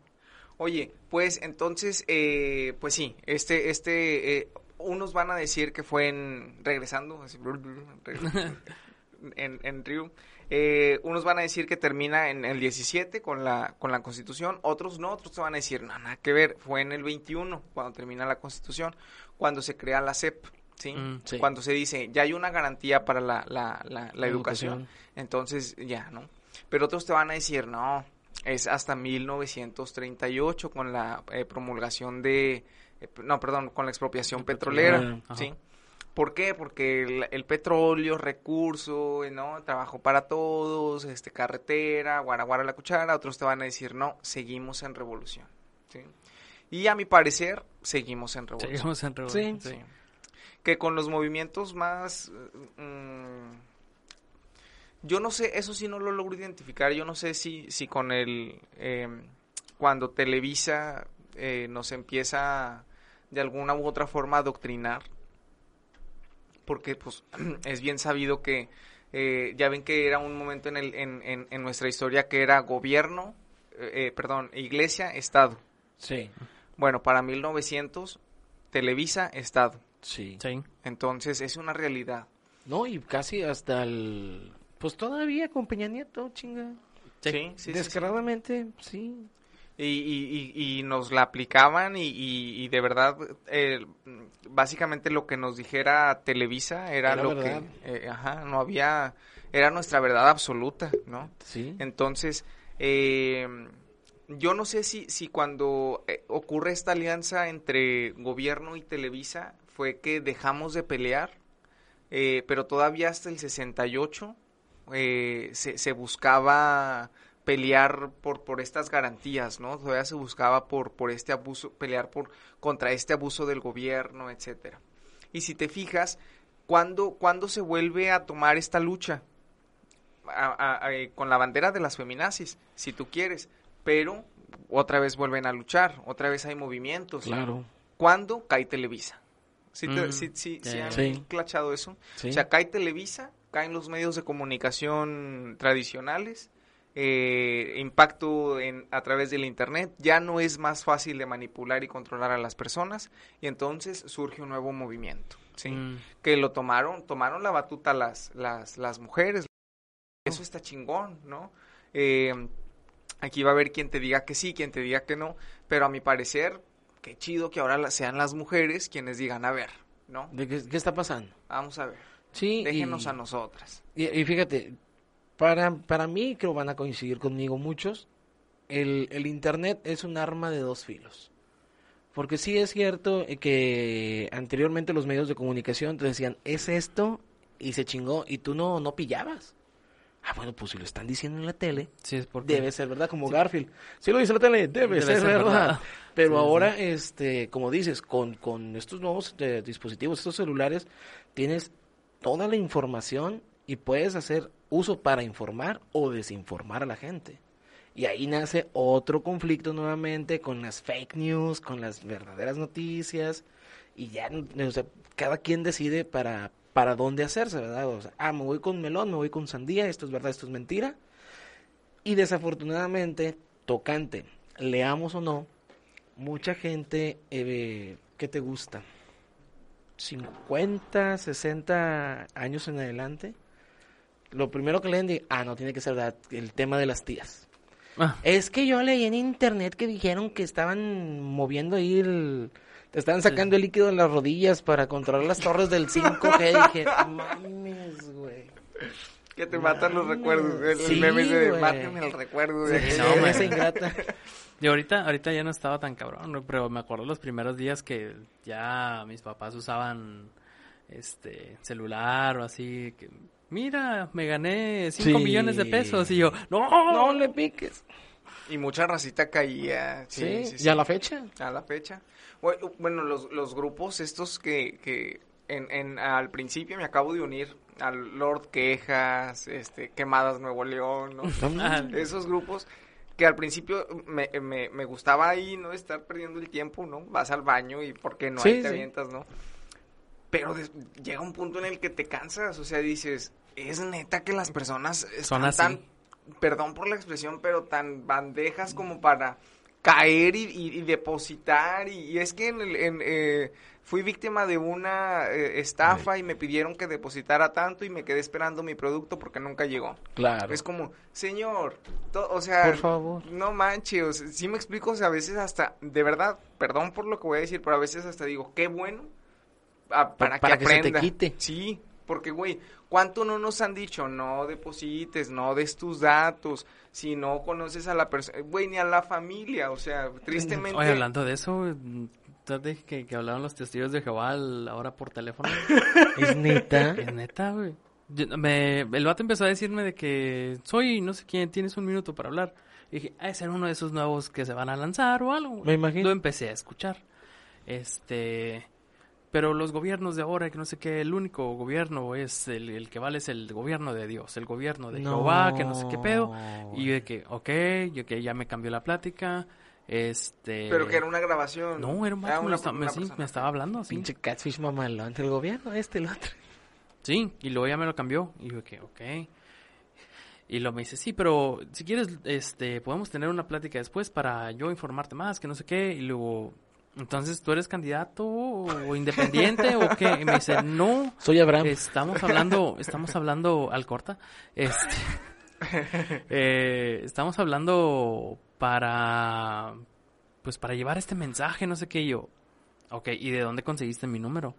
Oye, pues entonces, eh, pues sí, este, este, eh, unos van a decir que fue en, regresando, así, [LAUGHS] en, en Río, eh, unos van a decir que termina en el 17 con la, con la Constitución, otros no, otros te van a decir, no, nada que ver, fue en el 21 cuando termina la Constitución, cuando se crea la CEP, ¿sí? Mm, sí. Cuando se dice, ya hay una garantía para la, la, la, la La educación, educación. entonces ya, ¿no? Pero otros te van a decir, no, es hasta 1938 con la eh, promulgación de, eh, no, perdón, con la expropiación petrolera. ¿sí? ¿Por qué? Porque el, el petróleo, recurso, ¿no? Trabajo para todos, este, carretera, guaraguara la cuchara. Otros te van a decir, no, seguimos en revolución, ¿sí? Y a mi parecer, seguimos en revolución. Seguimos en revolución. Sí. Sí. Que con los movimientos más... mm, yo no sé, eso sí no lo logro identificar. Yo no sé si, si con el... eh, cuando Televisa eh, nos empieza de alguna u otra forma a adoctrinar. Porque pues [CLEARS THROAT] es bien sabido que... eh, ya ven que era un momento en, el, en, en, en nuestra historia que era gobierno, eh, eh, perdón, iglesia, Estado. Sí. Bueno, para 1900, Televisa, Estado. Sí. Sí. Entonces es una realidad. No, y casi hasta el... Pues todavía con Peña Nieto, chinga. Sí. sí, sí. Descaradamente, sí. Y, y, y, y nos la aplicaban y, y, y de verdad, eh, básicamente lo que nos dijera Televisa era, Era lo verdad. que, eh, ajá, no había, era nuestra verdad absoluta, ¿no? Sí. Entonces, eh, yo no sé si, si cuando eh, ocurre esta alianza entre gobierno y Televisa fue que dejamos de pelear, eh, pero todavía hasta el 68 eh, se, se buscaba pelear por, por estas garantías, ¿no? Todavía se buscaba por, por este abuso, pelear por, contra este abuso del gobierno, etcétera. Y si te fijas, ¿cuándo, ¿cuándo se vuelve a tomar esta lucha? a- a- a- eh, con la bandera de las feminazis, si tú quieres, pero otra vez vuelven a luchar, otra vez hay movimientos. Claro. ¿Cuándo cae Televisa? ¿Sí, te- Mm, sí- sí- sí han Sí. clachado eso? Sí. O sea, cae Televisa, caen los medios de comunicación tradicionales, eh, impacto en, a través del Internet, ya no es más fácil de manipular y controlar a las personas y entonces surge un nuevo movimiento, ¿sí? Mm, Que lo tomaron, tomaron la batuta las, las, las mujeres. Eso está chingón, ¿no? Eh, aquí va a haber quien te diga que sí, quien te diga que no, pero a mi parecer, qué chido que ahora la- sean las mujeres quienes digan, a ver, ¿no? ¿De qué, qué está pasando? Vamos a ver, Sí. déjenos y- a nosotras. Y, y fíjate, para, para mí, creo van a coincidir conmigo muchos, el, el Internet es un arma de dos filos. Porque sí es cierto que anteriormente los medios de comunicación te decían, es esto, y se chingó, y tú no, no pillabas. Ah, bueno, pues si lo están diciendo en la tele, sí, es porque... debe ser verdad, como Garfield. Si lo dice la tele, debe, Debe ser, ser verdad. verdad. Pero Sí, ahora, este, como dices, con, con estos nuevos eh, dispositivos, estos celulares, tienes toda la información y puedes hacer uso para informar o desinformar a la gente. Y ahí nace otro conflicto nuevamente con las fake news, con las verdaderas noticias. Y ya, o sea, cada quien decide para, para dónde hacerse, ¿verdad? O sea, ah, me voy con melón, me voy con sandía, esto es verdad, esto es mentira. Y desafortunadamente, tocante, leamos o no, mucha gente, eh, ¿qué te gusta? 50, 60 años en adelante. Lo primero que leen, de, ah, no, tiene que ser verdad, el tema de las tías. Ah, Es que yo leí en internet que dijeron que estaban moviendo ahí el... Te estaban sacando el líquido de las rodillas para controlar las torres del 5G. dije, mames, güey. Que te matan los Mames. recuerdos. El, el Sí, meme de mátame el recuerdo. De Sí, no, man. ingrata. Y ahorita, ahorita ya no estaba tan cabrón, ¿no? pero me acuerdo los primeros días que ya mis papás usaban este celular o así, que mira, me gané 5 Sí. millones de pesos y yo, no, No le piques. Y mucha racita caía. Sí, Sí, sí, sí. y a la fecha. A la fecha. Bu- Bueno, los, los grupos estos que, que en, en, al principio me acabo de unir al Lord Quejas, este, Quemadas Nuevo León, ¿no? Esos grupos que al principio me, me, me gustaba ahí, ¿no? Estar perdiendo el tiempo, ¿no? Vas al baño y porque no Sí, hay te sí. avientas, ¿no? Pero des- llega un punto en el que te cansas, o sea, dices, es neta que las personas están así. tan, perdón por la expresión, pero tan bandejas como para caer y, y- y depositar y, y es que en el- en, eh, fui víctima de una eh, estafa y me pidieron que depositara tanto y me quedé esperando mi producto porque nunca llegó. Claro. Es como, señor, to- o sea, Por favor. no manches, o sea, sí me explico, o sea, a veces hasta, de verdad, perdón por lo que voy a decir, pero a veces hasta digo, qué bueno, para, para que que se te quite. Sí, porque, güey, ¿cuánto no nos han dicho? No deposites, no des tus datos, si no conoces a la persona, güey, ni a la familia, o sea, [LAUGHS] tristemente... Oye, hablando de eso, mm, ¿tú te dije que, que hablaban los testigos de Jehová ahora por teléfono? [LAUGHS] Es neta. Es neta, güey. Yo- me, el vato empezó a decirme de que soy no sé quién, tienes un minuto para hablar. Y dije, ah, es uno de esos nuevos que se van a lanzar o algo. Me imagino. Lo empecé a escuchar. Este. Pero los gobiernos de ahora, que no sé qué, el único gobierno es el, el que vale es el gobierno de Dios, el gobierno de No. Jehová, que no sé qué pedo. Y yo de que, ok, yo que ya me cambió la plática. Este. Pero que era una grabación. No, era un Ah, me, sí, estaba hablando así. Pinche catfish mamalón. Entre el gobierno, este, el otro. Sí, y luego ya me lo cambió. Y yo que, ok. Y luego me dice, sí, pero si quieres, este, podemos tener una plática después para yo informarte más, que no sé qué. Y luego, entonces, ¿tú eres candidato o independiente o qué? Y me dice, no, Soy Abraham. estamos hablando, estamos hablando al corta. Este, [LAUGHS] eh, estamos hablando para, pues para llevar este mensaje, no sé qué. Y yo, ok, ¿y de dónde conseguiste mi número?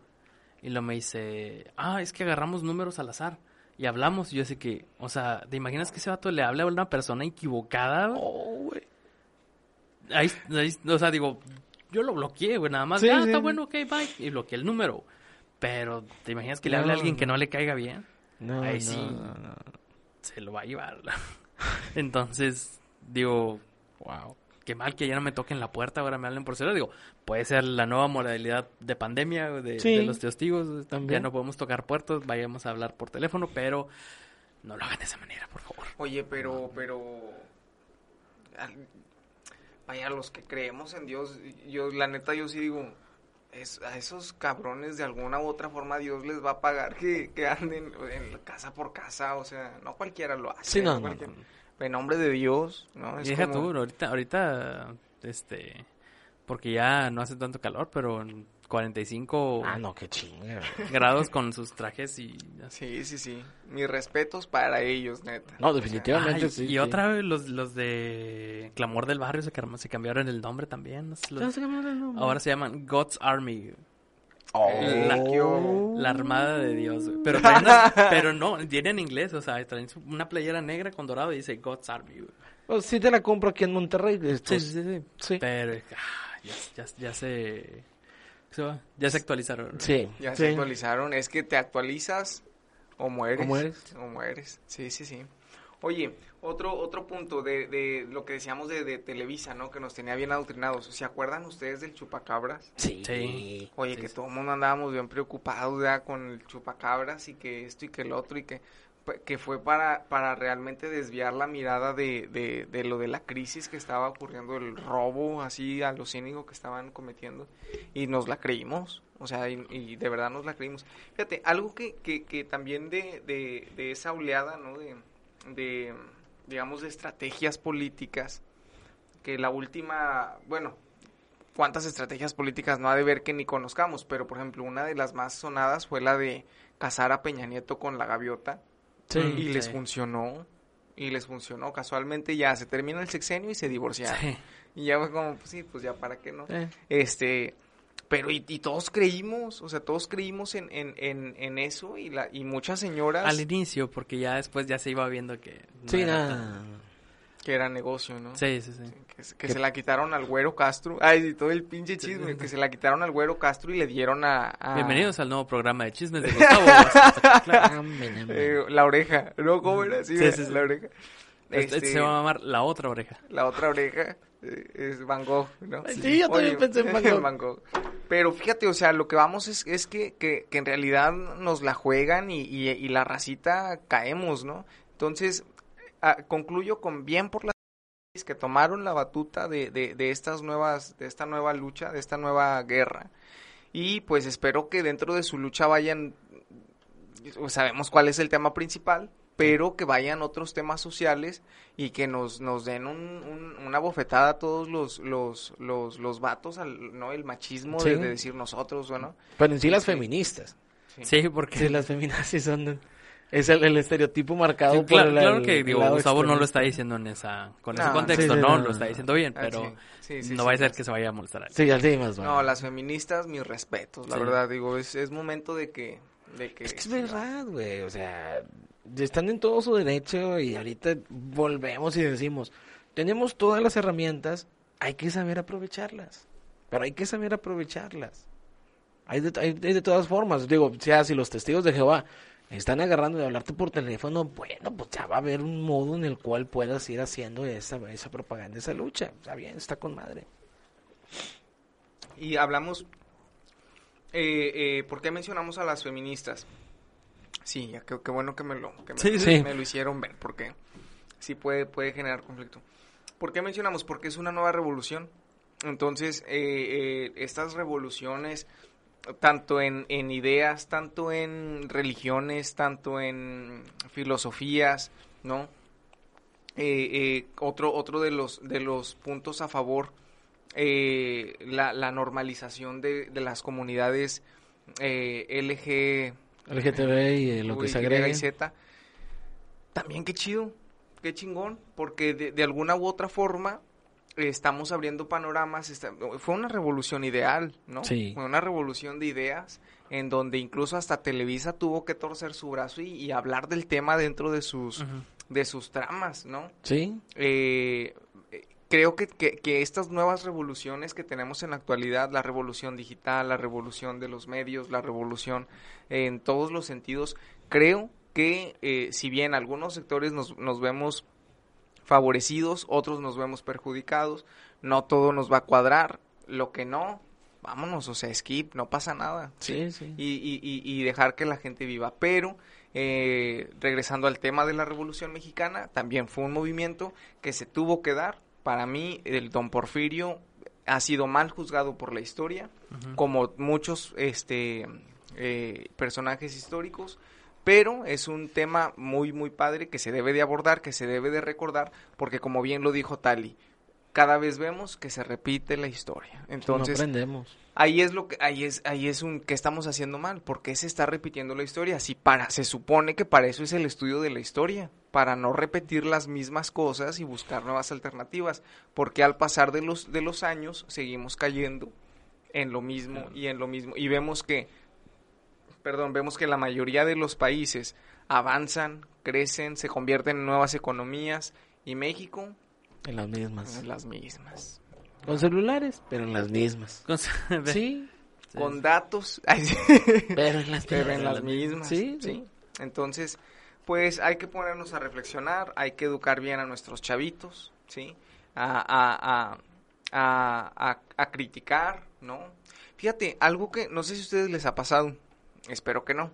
Y lo me dice, ah, es que agarramos números al azar y hablamos. Y yo así que, o sea, ¿te imaginas que ese vato le habla a una persona equivocada? Oh, güey. Ahí, ahí- o sea, digo, yo lo bloqueé, güey, nada más. Sí, ah, sí. está bueno, ok, bye. Y bloqueé el número. Pero, ¿te imaginas que le No, hable a alguien que no le caiga bien? No, Ahí no, sí. no, no. Se lo va a llevar. [LAUGHS] Entonces, digo, wow, qué mal que ya no me toquen la puerta, ahora me hablen por celular. Digo, puede ser la nueva modalidad de pandemia, de, Sí, de los testigos. Ya también. no podemos tocar puertos, vayamos a hablar por teléfono, pero no lo hagan de esa manera, por favor. Oye, pero, pero, vaya, los que creemos en Dios, yo, la neta, yo sí digo, es, a esos cabrones de alguna u otra forma Dios les va a pagar que, que anden en casa por casa, o sea, no cualquiera lo hace. Sí, no, no. En nombre de Dios, ¿no? Es deja como- tú, ahorita, ahorita, este, porque ya no hace tanto calor, pero 45 Ah, no, qué grados con sus trajes y Sí, así. sí, sí. Mis respetos para ellos, neta. No, definitivamente. Ay, sí, y sí. otra vez los, los de Clamor del Barrio se, cam- se cambiaron el nombre también. los- ¿Cómo se llama el nombre? ahora se llaman God's Army. Oh. La, la Armada de Dios. güey. Pero, una- [LAUGHS] pero no, viene en inglés. O sea, traen una playera negra con dorado y dice God's Army. güey. Pues sí te la compro aquí en Monterrey. Sí, estos- sí, sí. sí. Pero ah, ya, ya, ya se... Ya se actualizaron. Sí, Ya sí. se actualizaron. Es que te actualizas o mueres. O mueres. O mueres. Sí, sí, sí. Oye, otro otro punto de, de lo que decíamos de, de Televisa, ¿no? Que nos tenía bien adoctrinados. ¿Se acuerdan ustedes del chupacabras? Sí. Sí. Oye, Sí, que sí. todo el mundo andábamos bien preocupados ya con el chupacabras y que esto y que el otro y que que fue para, para realmente desviar la mirada de, de, lo de la crisis que estaba ocurriendo, el robo así a lo cínico que estaban cometiendo y nos la creímos, o sea, y, y de verdad nos la creímos. Fíjate, algo que, que, que también de, de, de esa oleada, ¿no? De, de, digamos, de estrategias políticas, que la última, bueno, cuántas estrategias políticas no ha de ver que ni conozcamos, pero por ejemplo, una de las más sonadas fue la de casar a Peña Nieto con la gaviota Sí. y les sí. funcionó. Y les funcionó. Casualmente ya se termina el sexenio y se divorciaron. Sí. Y ya fue como, pues sí, pues ya para qué no. Este, pero y, y todos creímos, o sea, todos creímos en, en, en, en eso y, la, y muchas señoras Al inicio, porque ya después ya se iba viendo que... no Sí, era nada. tan- que era negocio, ¿no? Sí, sí, sí. Que, se- que Que- se la quitaron al güero Castro. Ay, sí, todo el pinche chisme. Que [LAUGHS] se la quitaron al güero Castro y le dieron a... a- Bienvenidos al nuevo programa de chismes de Gustavo. [LAUGHS] Eh, la oreja. ¿No? ¿Cómo era? Sí, Sí, sí, sí. la oreja. Este, Este, se va a llamar La Otra Oreja. La otra oreja eh, es Van Gogh, ¿no? Sí, yo también pensé en [LAUGHS] Van Gogh. Pero fíjate, o sea, lo que vamos es, es que, que, que en realidad nos la juegan y, y, y la racita caemos, ¿no? Entonces, ah, concluyo con bien por las que tomaron la batuta de, de, de estas nuevas, de esta nueva lucha, de esta nueva guerra. Y pues espero que dentro de su lucha vayan, sabemos cuál es el tema principal, pero que vayan otros temas sociales y que nos, nos den un, un- una bofetada a todos los, los, los, los vatos, al, ¿no? El machismo de, Sí. de decir nosotros, bueno. Pero en sí las Sí. feministas. Sí, porque... Sí, las feministas son... Es el, el estereotipo marcado Sí, por claro, el, claro el que digo, Gustavo no lo está diciendo en esa con No, ese contexto, sí, sí, no, no, lo está diciendo bien, Ah, pero sí, sí, sí, no sí, va a ser sí. que se vaya a molestar. a. Sí, así más vale. No, las feministas, mis respetos, la Sí. verdad, digo, es, es momento de que... De que Es que es verdad, güey. O sea, están en todo su derecho y ahorita volvemos y decimos, tenemos todas las herramientas, hay que saber aprovecharlas. Pero hay que saber aprovecharlas. Hay de, hay de todas formas. Digo, sea si los testigos de Jehová están agarrando de hablarte por teléfono, bueno, pues ya va a haber un modo en el cual puedas ir haciendo esa, esa propaganda, esa lucha. Está bien, está con madre. Y hablamos, eh, eh, ¿por qué mencionamos a las feministas? Sí, ya qué, qué bueno que me lo, que me, Sí, lo- sí. me lo hicieron ver, porque sí puede, puede generar conflicto. ¿Por qué mencionamos? Porque es una nueva revolución. Entonces, eh, eh, estas revoluciones, tanto en, en ideas, tanto en religiones, tanto en filosofías, ¿no? Eh, eh, otro, otro de los, de los puntos a favor eh, la, la normalización de, de las comunidades eh, LG, LGTB y eh, lo que se Y, agregue. y Z. También qué chido, qué chingón, porque de, de alguna u otra forma estamos abriendo panoramas. está- fue una revolución ideal, ¿no? Sí. Fue una revolución de ideas en donde incluso hasta Televisa tuvo que torcer su brazo y, y hablar del tema dentro de sus, de sus tramas, ¿no? Sí, eh, eh, creo que, que, que estas nuevas revoluciones que tenemos en la actualidad, la revolución digital, la revolución de los medios, la revolución en todos los sentidos, creo que eh, si bien algunos sectores nos, nos vemos favorecidos, otros nos vemos perjudicados, no todo nos va a cuadrar, lo que no, vámonos, o sea, skip, no pasa nada. Sí, sí. Y, y, y, y dejar que la gente viva. Pero, eh, regresando al tema de la Revolución Mexicana, también fue un movimiento que se tuvo que dar. Para mí, el don Porfirio ha sido mal juzgado por la historia, como muchos este, eh, personajes históricos, pero es un tema muy, muy padre que se debe de abordar, que se debe de recordar, porque como bien lo dijo Tali, cada vez vemos que se repite la historia. Entonces, no aprendemos. ahí es lo que ahí es ahí es un que estamos haciendo mal, porque se está repitiendo la historia, si para se supone que para eso es el estudio de la historia, para no repetir las mismas cosas y buscar nuevas alternativas, porque al pasar de los de los años seguimos cayendo en lo mismo y en lo mismo y vemos que perdón, vemos que la mayoría de los países avanzan, crecen, se convierten en nuevas economías y México En las mismas. en las mismas. Con celulares, pero en las mismas. Con- Sí, Con datos, [LAUGHS] ay, sí, pero en las pero en las mismas. Sí, sí. Entonces, pues hay que ponernos a reflexionar, hay que educar bien a nuestros chavitos, ¿sí? A, a, a, a, a- a criticar, ¿no? Fíjate, algo que no sé si a ustedes les ha pasado, espero que no,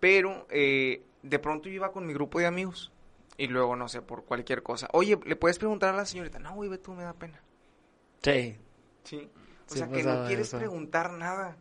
pero eh, de pronto yo iba con mi grupo de amigos y luego, no sé, por cualquier cosa. Oye, ¿le puedes preguntar a la señorita? No, güey, tú, me da pena. Sí. Sí. O Sí sea, que pasaba no quieres eso. preguntar nada.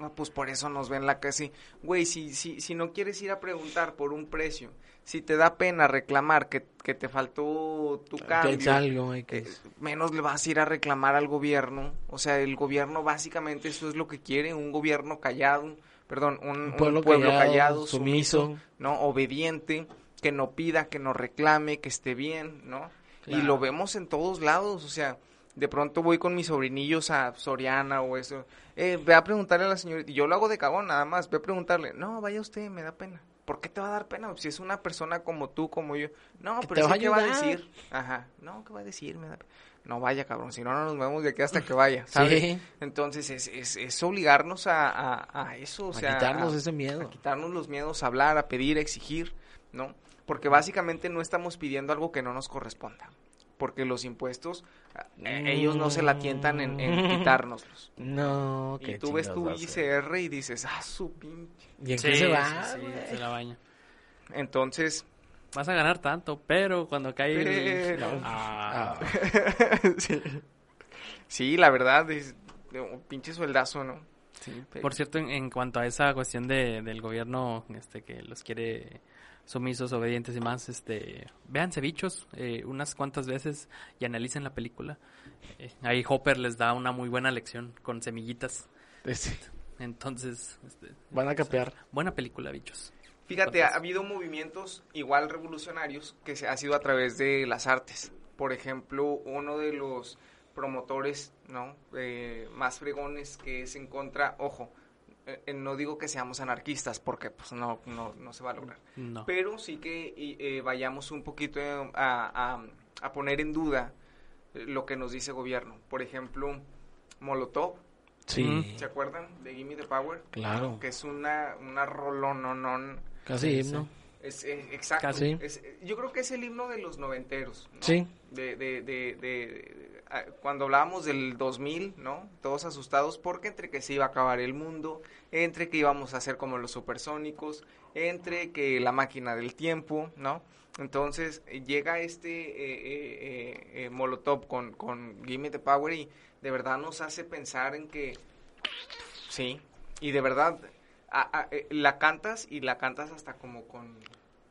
Ah, pues por eso nos ven la casi. Güey, si, si, si no quieres ir a preguntar por un precio, si te da pena reclamar que, que te faltó tu Que cambio, algo, hay que... eh, menos le vas a ir a reclamar al gobierno. O sea, el gobierno básicamente eso es lo que quiere, un gobierno callado, perdón, un, un pueblo, callado, sumiso, ¿no? Obediente, que no pida, que no reclame, que esté bien, ¿no? Y lo vemos en todos lados, o sea, de pronto voy con mis sobrinillos a Soriana o eso, eh, ve a preguntarle a la señorita, y yo lo hago de cagón nada más, ve a preguntarle, no, vaya usted, me da pena. ¿Por qué te va a dar pena? Si es una persona como tú, como yo. No, pero ¿qué va a decir? Ajá. No, ¿qué va a decir? Me da pena. No vaya, cabrón, si no, no nos vemos de aquí hasta que vaya, ¿sabes? Sí. Entonces, es, es, es obligarnos a, a, a eso, o A sea... quitarnos a- ese miedo. a quitarnos los miedos a hablar, a pedir, a exigir, ¿no? Porque básicamente no estamos pidiendo algo que no nos corresponda. Porque los impuestos, eh, ellos no se la tientan en, en quitárnoslos. No, Y qué tú ves tu. ICR y dices, ah, su pinche. ¿Y en Sí, qué se va? sí, se la baña. Entonces, Vas a ganar tanto, pero cuando cae el... Pero- Ah, [LAUGHS] sí. Sí, la verdad, es un pinche sueldazo, ¿no? Sí, pero- Por cierto, en, en cuanto a esa cuestión de, del gobierno este que los quiere sumisos, obedientes y más, este, vean cevichos eh, unas cuantas veces y analicen la película. Eh, ahí Hopper les da una muy buena lección con semillitas. Sí, Entonces, este, Van a capear. buena película, bichos. Fíjate, ha habido movimientos igual revolucionarios que se ha sido a través de las artes. Por ejemplo, uno de los promotores, ¿no? Eh, más fregones que es en contra, ojo, eh, eh, no digo que seamos anarquistas porque pues no, no, no se va a lograr. No. Pero sí que eh, vayamos un poquito a, a- a poner en duda eh, lo que nos dice el gobierno. Por ejemplo, Molotov, Sí. ¿se acuerdan? De Gimme the Power. claro. Que es una, una rolononón. Casi Sí, himno. Es, eh, exacto. Casi. Es- eh, yo creo que es el himno de los noventeros. ¿no? Sí. De, de, de, cuando hablábamos del 2000, ¿no? Todos asustados porque entre que se iba a acabar el mundo, entre que íbamos a ser como los supersónicos, entre que la máquina del tiempo, ¿no? Entonces eh, llega este eh, eh, eh, Molotov con, con Gimme the Power y de verdad nos hace pensar en que, sí, y de verdad a- a- eh, la cantas y la cantas hasta como con...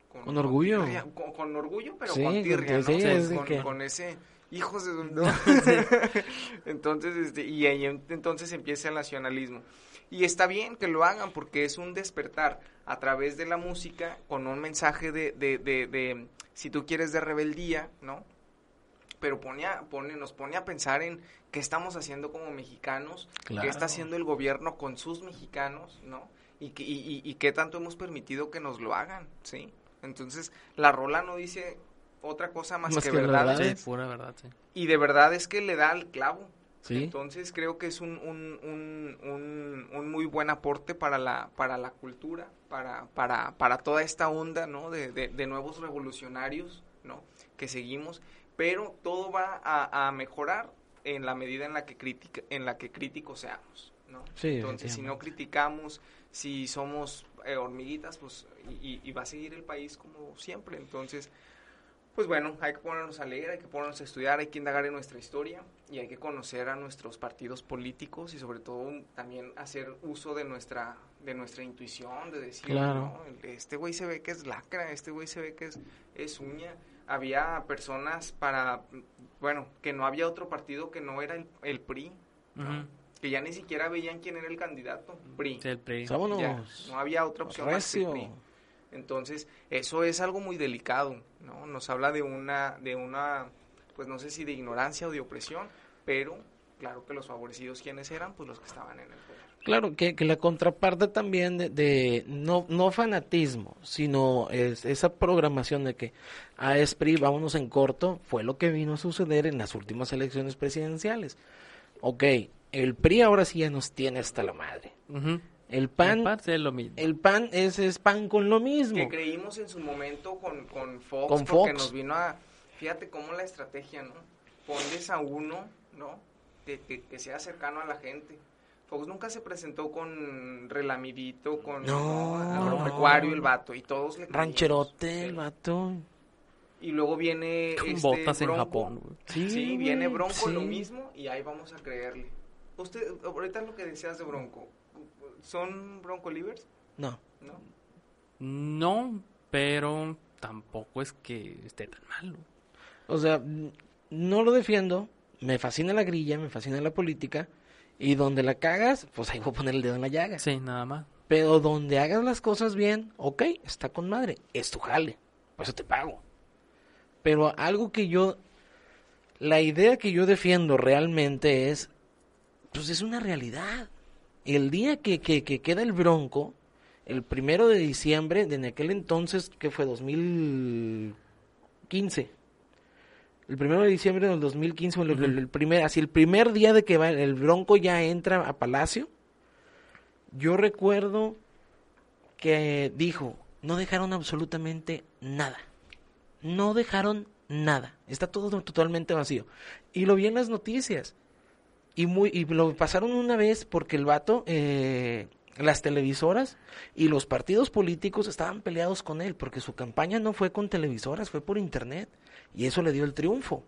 Con orgullo. tirria, Con, con orgullo, pero Sí, con tirria, ¿no? sí, Con- es de con, que- con ese hijos de... su- [LAUGHS] entonces, este, y ahí en- entonces empieza el nacionalismo. Y está bien que lo hagan porque es un despertar a través de la música con un mensaje de, de, de, de, si tú quieres, de rebeldía, ¿no? Pero pone a- pone, nos pone a pensar en qué estamos haciendo como mexicanos, Claro. qué está haciendo el gobierno con sus mexicanos, ¿no? Y, que- y, y- y qué tanto hemos permitido que nos lo hagan, ¿sí? Entonces, la rola no dice otra cosa más, Más que, que verdad. verdad. Sí, pura verdad, sí. Y de verdad es que le da al clavo. Sí. Entonces creo que es un, un, un, un, un muy buen aporte para la, para la cultura, para, para, para toda esta onda, ¿no? De, de, de nuevos revolucionarios, ¿no? Que seguimos. Pero todo va a, a mejorar en la medida en la que critica, en la que críticos seamos, ¿no? Sí, Entonces, si no criticamos, si somos eh, hormiguitas, pues y, y va a seguir el país como siempre. Entonces, pues bueno, hay que ponernos a leer, hay que ponernos a estudiar, hay que indagar en nuestra historia y hay que conocer a nuestros partidos políticos y sobre todo también hacer uso de nuestra de nuestra intuición, de decir, Claro. "No, este güey se ve que es lacra, este güey se ve que es, es uña. Había personas para, bueno, que no había otro partido que no era el, el PRI, ¿no? Que ya ni siquiera veían quién era el candidato, PRI. Sí, el PRI. Ya, no había otra opción más que. PRI. Entonces, eso es algo muy delicado, ¿no? Nos habla de una, de una, pues no sé si de ignorancia o de opresión, pero claro que los favorecidos, ¿quiénes eran? Pues los que estaban en el poder. Claro, que, que la contraparte también de, de no, no fanatismo, sino es, esa programación de que a ESPRI, vámonos en corto, fue lo que vino a suceder en las últimas elecciones presidenciales. Ok, el PRI ahora sí ya nos tiene hasta la madre. El PAN, En parte es lo mismo. el PAN es, es pan con lo mismo. Que creímos en su momento con, con Fox, Con porque Fox. nos vino a, fíjate cómo la estrategia, ¿no? Ponles a uno, ¿no? Que, que- que sea cercano a la gente. Fox nunca se presentó con relamidito, con No, agropecuario, no. el vato, y todos le creímos. Rancherote, el vato. Y luego viene Con este botas en. Japón. Sí, Sí, viene Bronco lo mismo y ahí vamos a creerle. Usted, ahorita lo que decías de Bronco, ¿son Bronco Livers? No. ¿No? No, pero tampoco es que esté tan malo. O sea, no lo defiendo. Me fascina la grilla, me fascina la política. Y donde la cagas, pues ahí voy a poner el dedo en la llaga. Sí, nada más. Pero donde hagas las cosas bien, ok, está con madre. Es tu jale. Por eso te pago. Pero algo que yo. La idea que yo defiendo realmente es. Pues es una realidad. El día que, que, que queda el bronco, el primero de diciembre, de aquel entonces, que fue 2015. El primero de diciembre del 2015, el, el- el primer, así el primer día de que va, el bronco ya entra a Palacio. Yo recuerdo que dijo, no dejaron absolutamente nada. No dejaron nada. Está todo totalmente vacío. Y lo vi en las noticias. Y, muy, y lo pasaron una vez porque el vato, eh, las televisoras y los partidos políticos estaban peleados con él porque su campaña no fue con televisoras, fue por internet. Y eso le dio el triunfo.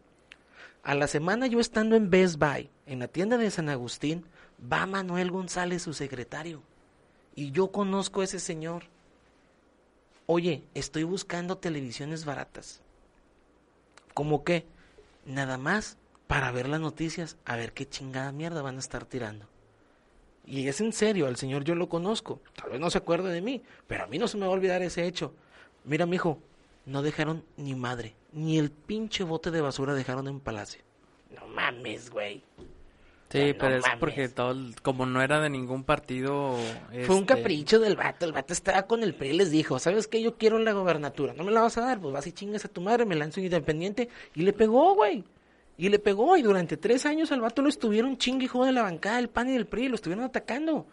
A la semana yo estando en Best Buy, en la tienda de San Agustín, va Manuel González, su secretario. Y yo conozco a ese señor. Oye, estoy buscando televisiones baratas. ¿Cómo qué? Nada más para ver las noticias, a ver qué chingada mierda van a estar tirando. Y es en serio, al señor yo lo conozco. Tal vez no se acuerde de mí, pero a mí no se me va a olvidar ese hecho. Mira, mijo, no dejaron ni madre, ni el pinche bote de basura dejaron en Palacio. No mames, güey. Sí, No pero es mames. porque todo, como no era de ningún partido... Fue un este, capricho del vato. El vato estaba con el PRI y les dijo, ¿sabes qué? Yo quiero la gobernatura. ¿No me la vas a dar? Pues vas y chingas a tu madre, me lanzo independiente. Y le pegó, güey. Y le pegó. Y durante tres años al vato lo estuvieron chingue de la bancada del PAN y del PRI. Lo estuvieron atacando.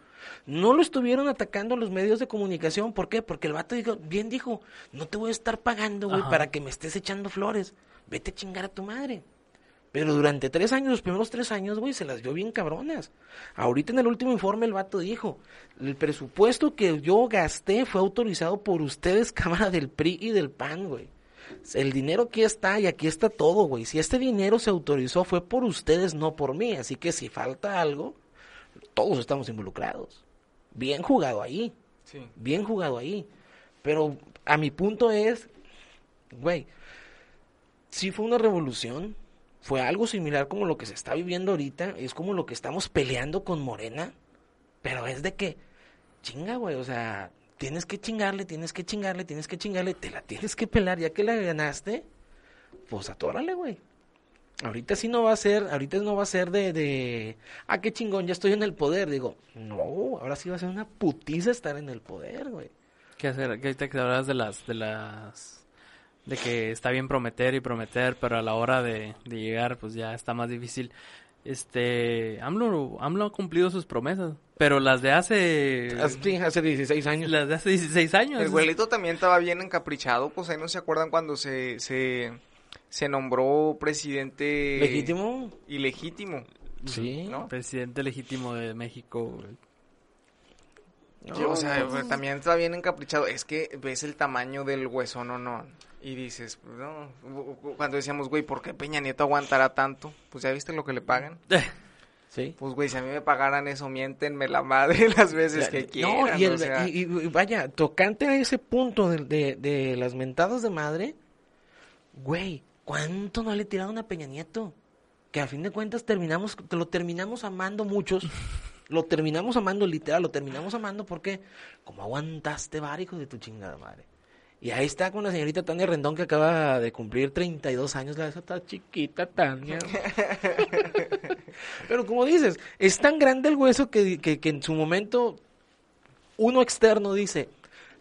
No lo estuvieron atacando los medios de comunicación. ¿Por qué? Porque el vato dijo, bien dijo, no te voy a estar pagando, güey, para que me estés echando flores. Vete a chingar a tu madre. Pero durante tres años, los primeros tres años, güey, se las dio bien cabronas. Ahorita en el último informe el vato dijo, el presupuesto que yo gasté fue autorizado por ustedes, [LAUGHS] Cámara del PRI y del PAN, güey. El dinero aquí está y aquí está todo, güey. Si este dinero se autorizó fue por ustedes, no por mí. Así que si falta algo, todos estamos involucrados. Bien jugado ahí Sí. bien jugado ahí. Pero a mi punto es, güey, sí fue una revolución, fue algo similar como lo que se está viviendo ahorita, es como lo que estamos peleando con Morena, pero es de que, chinga, güey, o sea, tienes que chingarle, tienes que chingarle, tienes que chingarle, te la tienes que pelar, ya que la ganaste, pues atórale, güey. Ahorita sí no va a ser, ahorita no va a ser de, de, ah, qué chingón, ya estoy en el poder. Digo, no, ahora sí va a ser una putiza estar en el poder, güey. ¿Qué hacer? Ahorita que hablas de las, de las, de que está bien prometer y prometer, pero a la hora de, de llegar, pues ya está más difícil. Este, AMLO, AMLO ha cumplido sus promesas, pero las de hace, Sí, hace 16 años. las de hace 16 años. El güelito también estaba bien encaprichado, pues ahí no se acuerdan cuando se, se, se nombró presidente ¿Legítimo? ilegítimo. Sí. ¿No? Presidente legítimo de México. o sea, pues, también está bien encaprichado. Es que ves el tamaño del hueso, no, no. Y dices, pues, no. Cuando decíamos, güey, ¿por qué Peña Nieto aguantará tanto? Pues ya viste lo que le pagan. [LAUGHS] Sí. Pues, güey, si a mí me pagaran eso, miéntenme la madre [LAUGHS] las veces que quieran. No, y, el- o sea. y- y vaya, tocante a ese punto de, de, de las mentadas de madre, güey, ¿cuánto no le tiraron a Peña Nieto? Que a fin de cuentas terminamos, lo terminamos amando muchos, lo terminamos amando literal, lo terminamos amando porque, como aguantaste var, hijo de tu chingada madre. Y ahí está con la señorita Tania Rendón que acaba de cumplir 32 años, la esa está chiquita Tania. [LAUGHS] Pero como dices, es tan grande el hueso que, que, que en su momento uno externo dice,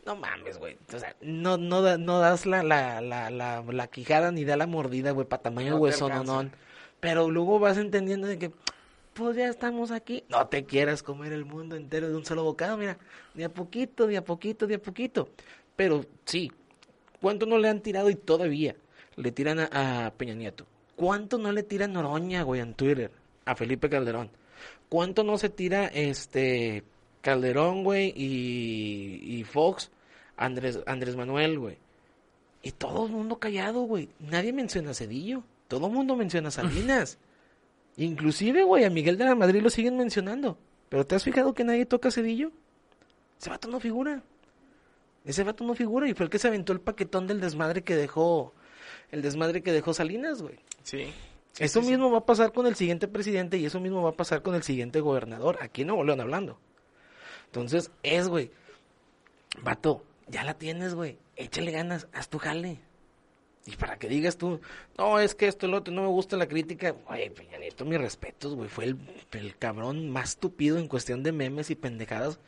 no mames, güey, o sea, no, no, da- no das la, la, la, la, la quijada ni da la mordida, güey, para tamaño No hueso, no, no. Pero luego vas entendiendo de que, pues ya estamos aquí, no te quieras comer el mundo entero de un solo bocado, mira, de a poquito, de a poquito, de a poquito. Pero sí, ¿cuánto no le han tirado y todavía le tiran a, a Peña Nieto? ¿Cuánto no le tiran Noroña, güey, en Twitter? A Felipe Calderón. ¿Cuánto no se tira este Calderón, güey, y, y Fox, Andrés, Andrés Manuel, güey? Y todo el mundo callado, güey. Nadie menciona a Cedillo. Todo el mundo menciona a Salinas. [LAUGHS] Inclusive, güey, a Miguel de la Madrid lo siguen mencionando. Pero ¿te has fijado que nadie toca a Cedillo? Ese vato no figura. Ese vato no figura y fue el que se aventó el paquetón del desmadre que dejó, el desmadre que dejó Salinas, güey. Sí. Sí, eso sí, sí. mismo va a pasar con el siguiente presidente y eso mismo va a pasar con el siguiente gobernador. Aquí Nuevo León hablando. Entonces, es, güey. Vato, ya la tienes, güey. Échale ganas, haz tu jale. Y para que digas tú, no, es que esto, lo otro, no me gusta la crítica. Oye, Peña Nieto, mis respetos, güey. Fue el, el cabrón más tupido en cuestión de memes y pendejadas.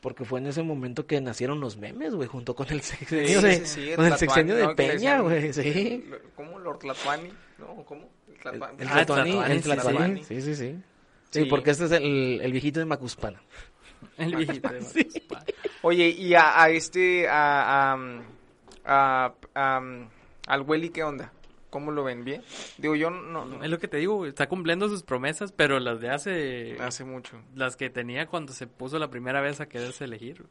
Porque fue en ese momento que nacieron los memes, güey, junto con el sexenio Sí, de, sí, sí, con el sexenio de Peña, güey, sí. ¿Cómo? ¿Lord Tlatuani? ¿No? ¿Cómo? El Tlatuani. El Ah, Tlatuani, el sí, sí. Sí, Sí. porque este es el, el viejito de Macuspana. El viejito. de Macuspana. Oye, y a, a este, a, a, a- a- al Welly, ¿qué onda? ¿Cómo lo ven? ¿Bien? Digo, yo no, no- Es lo que te digo, está cumpliendo sus promesas, pero las de hace... hace mucho. Las que tenía cuando se puso la primera vez a quererse elegir.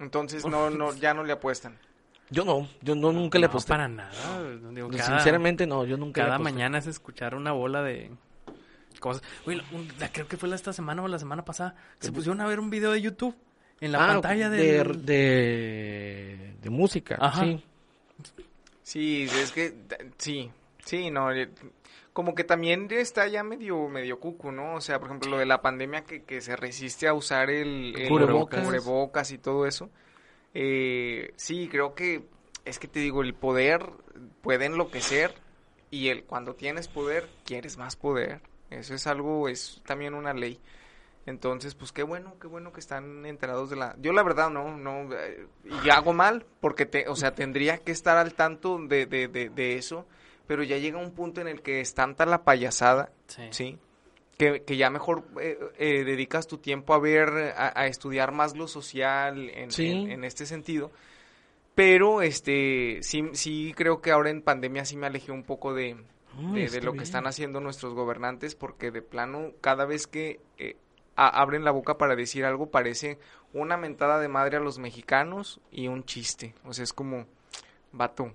Entonces, no, no, ya no le apuestan. Yo no, yo no, nunca le No, aposté. para nada. güey. Digo, cada- Sinceramente no, yo nunca le Cada mañana es escuchar una bola de cosas. Güey, un- la- creo que fue la esta semana o la semana pasada. Se pusieron a ver un video de YouTube en la Ah, pantalla de, del... de, de música, Ajá. sí. Sí, es que, sí, sí, no, eh, como que también está ya medio, medio cucu, ¿no? O sea, por ejemplo, lo de la pandemia que, que se resiste a usar el, el Cubrebocas. cubrebocas y todo eso. Eh, sí, creo que, es que te digo, el poder puede enloquecer y el cuando tienes poder, quieres más poder. Eso es algo, es también una ley. Entonces, pues qué bueno, qué bueno que están enterados de la... Yo la verdad no, no, eh, y hago mal, porque, te, o sea, tendría que estar al tanto de, de, de, de eso, pero ya llega un punto en el que es tanta la payasada, Sí. ¿sí? Que, que ya mejor eh, eh, dedicas tu tiempo a ver, a, a estudiar más lo social en, Sí. en, en este sentido. Pero, este, sí, sí creo que ahora en pandemia sí me alejé un poco de, de, lo que están haciendo nuestros gobernantes, porque de plano, cada vez que eh, abren la boca para decir algo, parece una mentada de madre a los mexicanos y un chiste. O sea, es como, vato,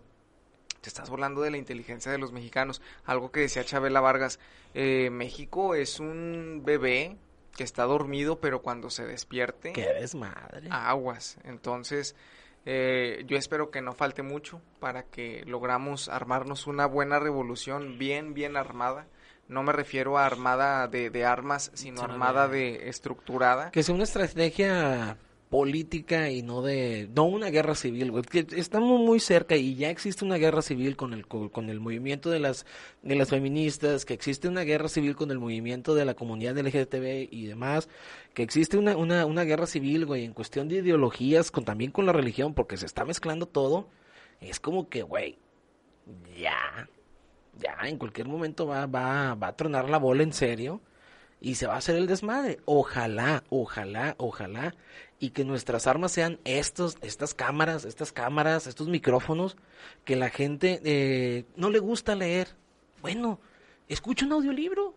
te estás volando de la inteligencia de los mexicanos. Algo que decía Chabela Vargas, eh, México es un bebé que está dormido, pero cuando se despierte, Qué desmadre. aguas. Entonces, eh, yo espero que no falte mucho para que logramos armarnos una buena revolución bien, bien armada. No me refiero a armada de, de armas, sino armada de- estructurada. Que sea una estrategia política y no de no una guerra civil, güey. Que estamos muy cerca y ya existe una guerra civil con el co- con el movimiento de las de las feministas, que existe una guerra civil con el movimiento de la comunidad LGTB y demás, que existe una una una guerra civil, güey, en cuestión de ideologías, con también con la religión, porque se está mezclando todo. Es como que, güey, ya ya en cualquier momento va va va a tronar la bola en serio. y se va a hacer el desmadre. Ojalá, ojalá, ojalá y que nuestras armas sean estos, estas cámaras, estas cámaras, estos micrófonos, que la gente eh, no le gusta leer. Bueno, escucha un audiolibro,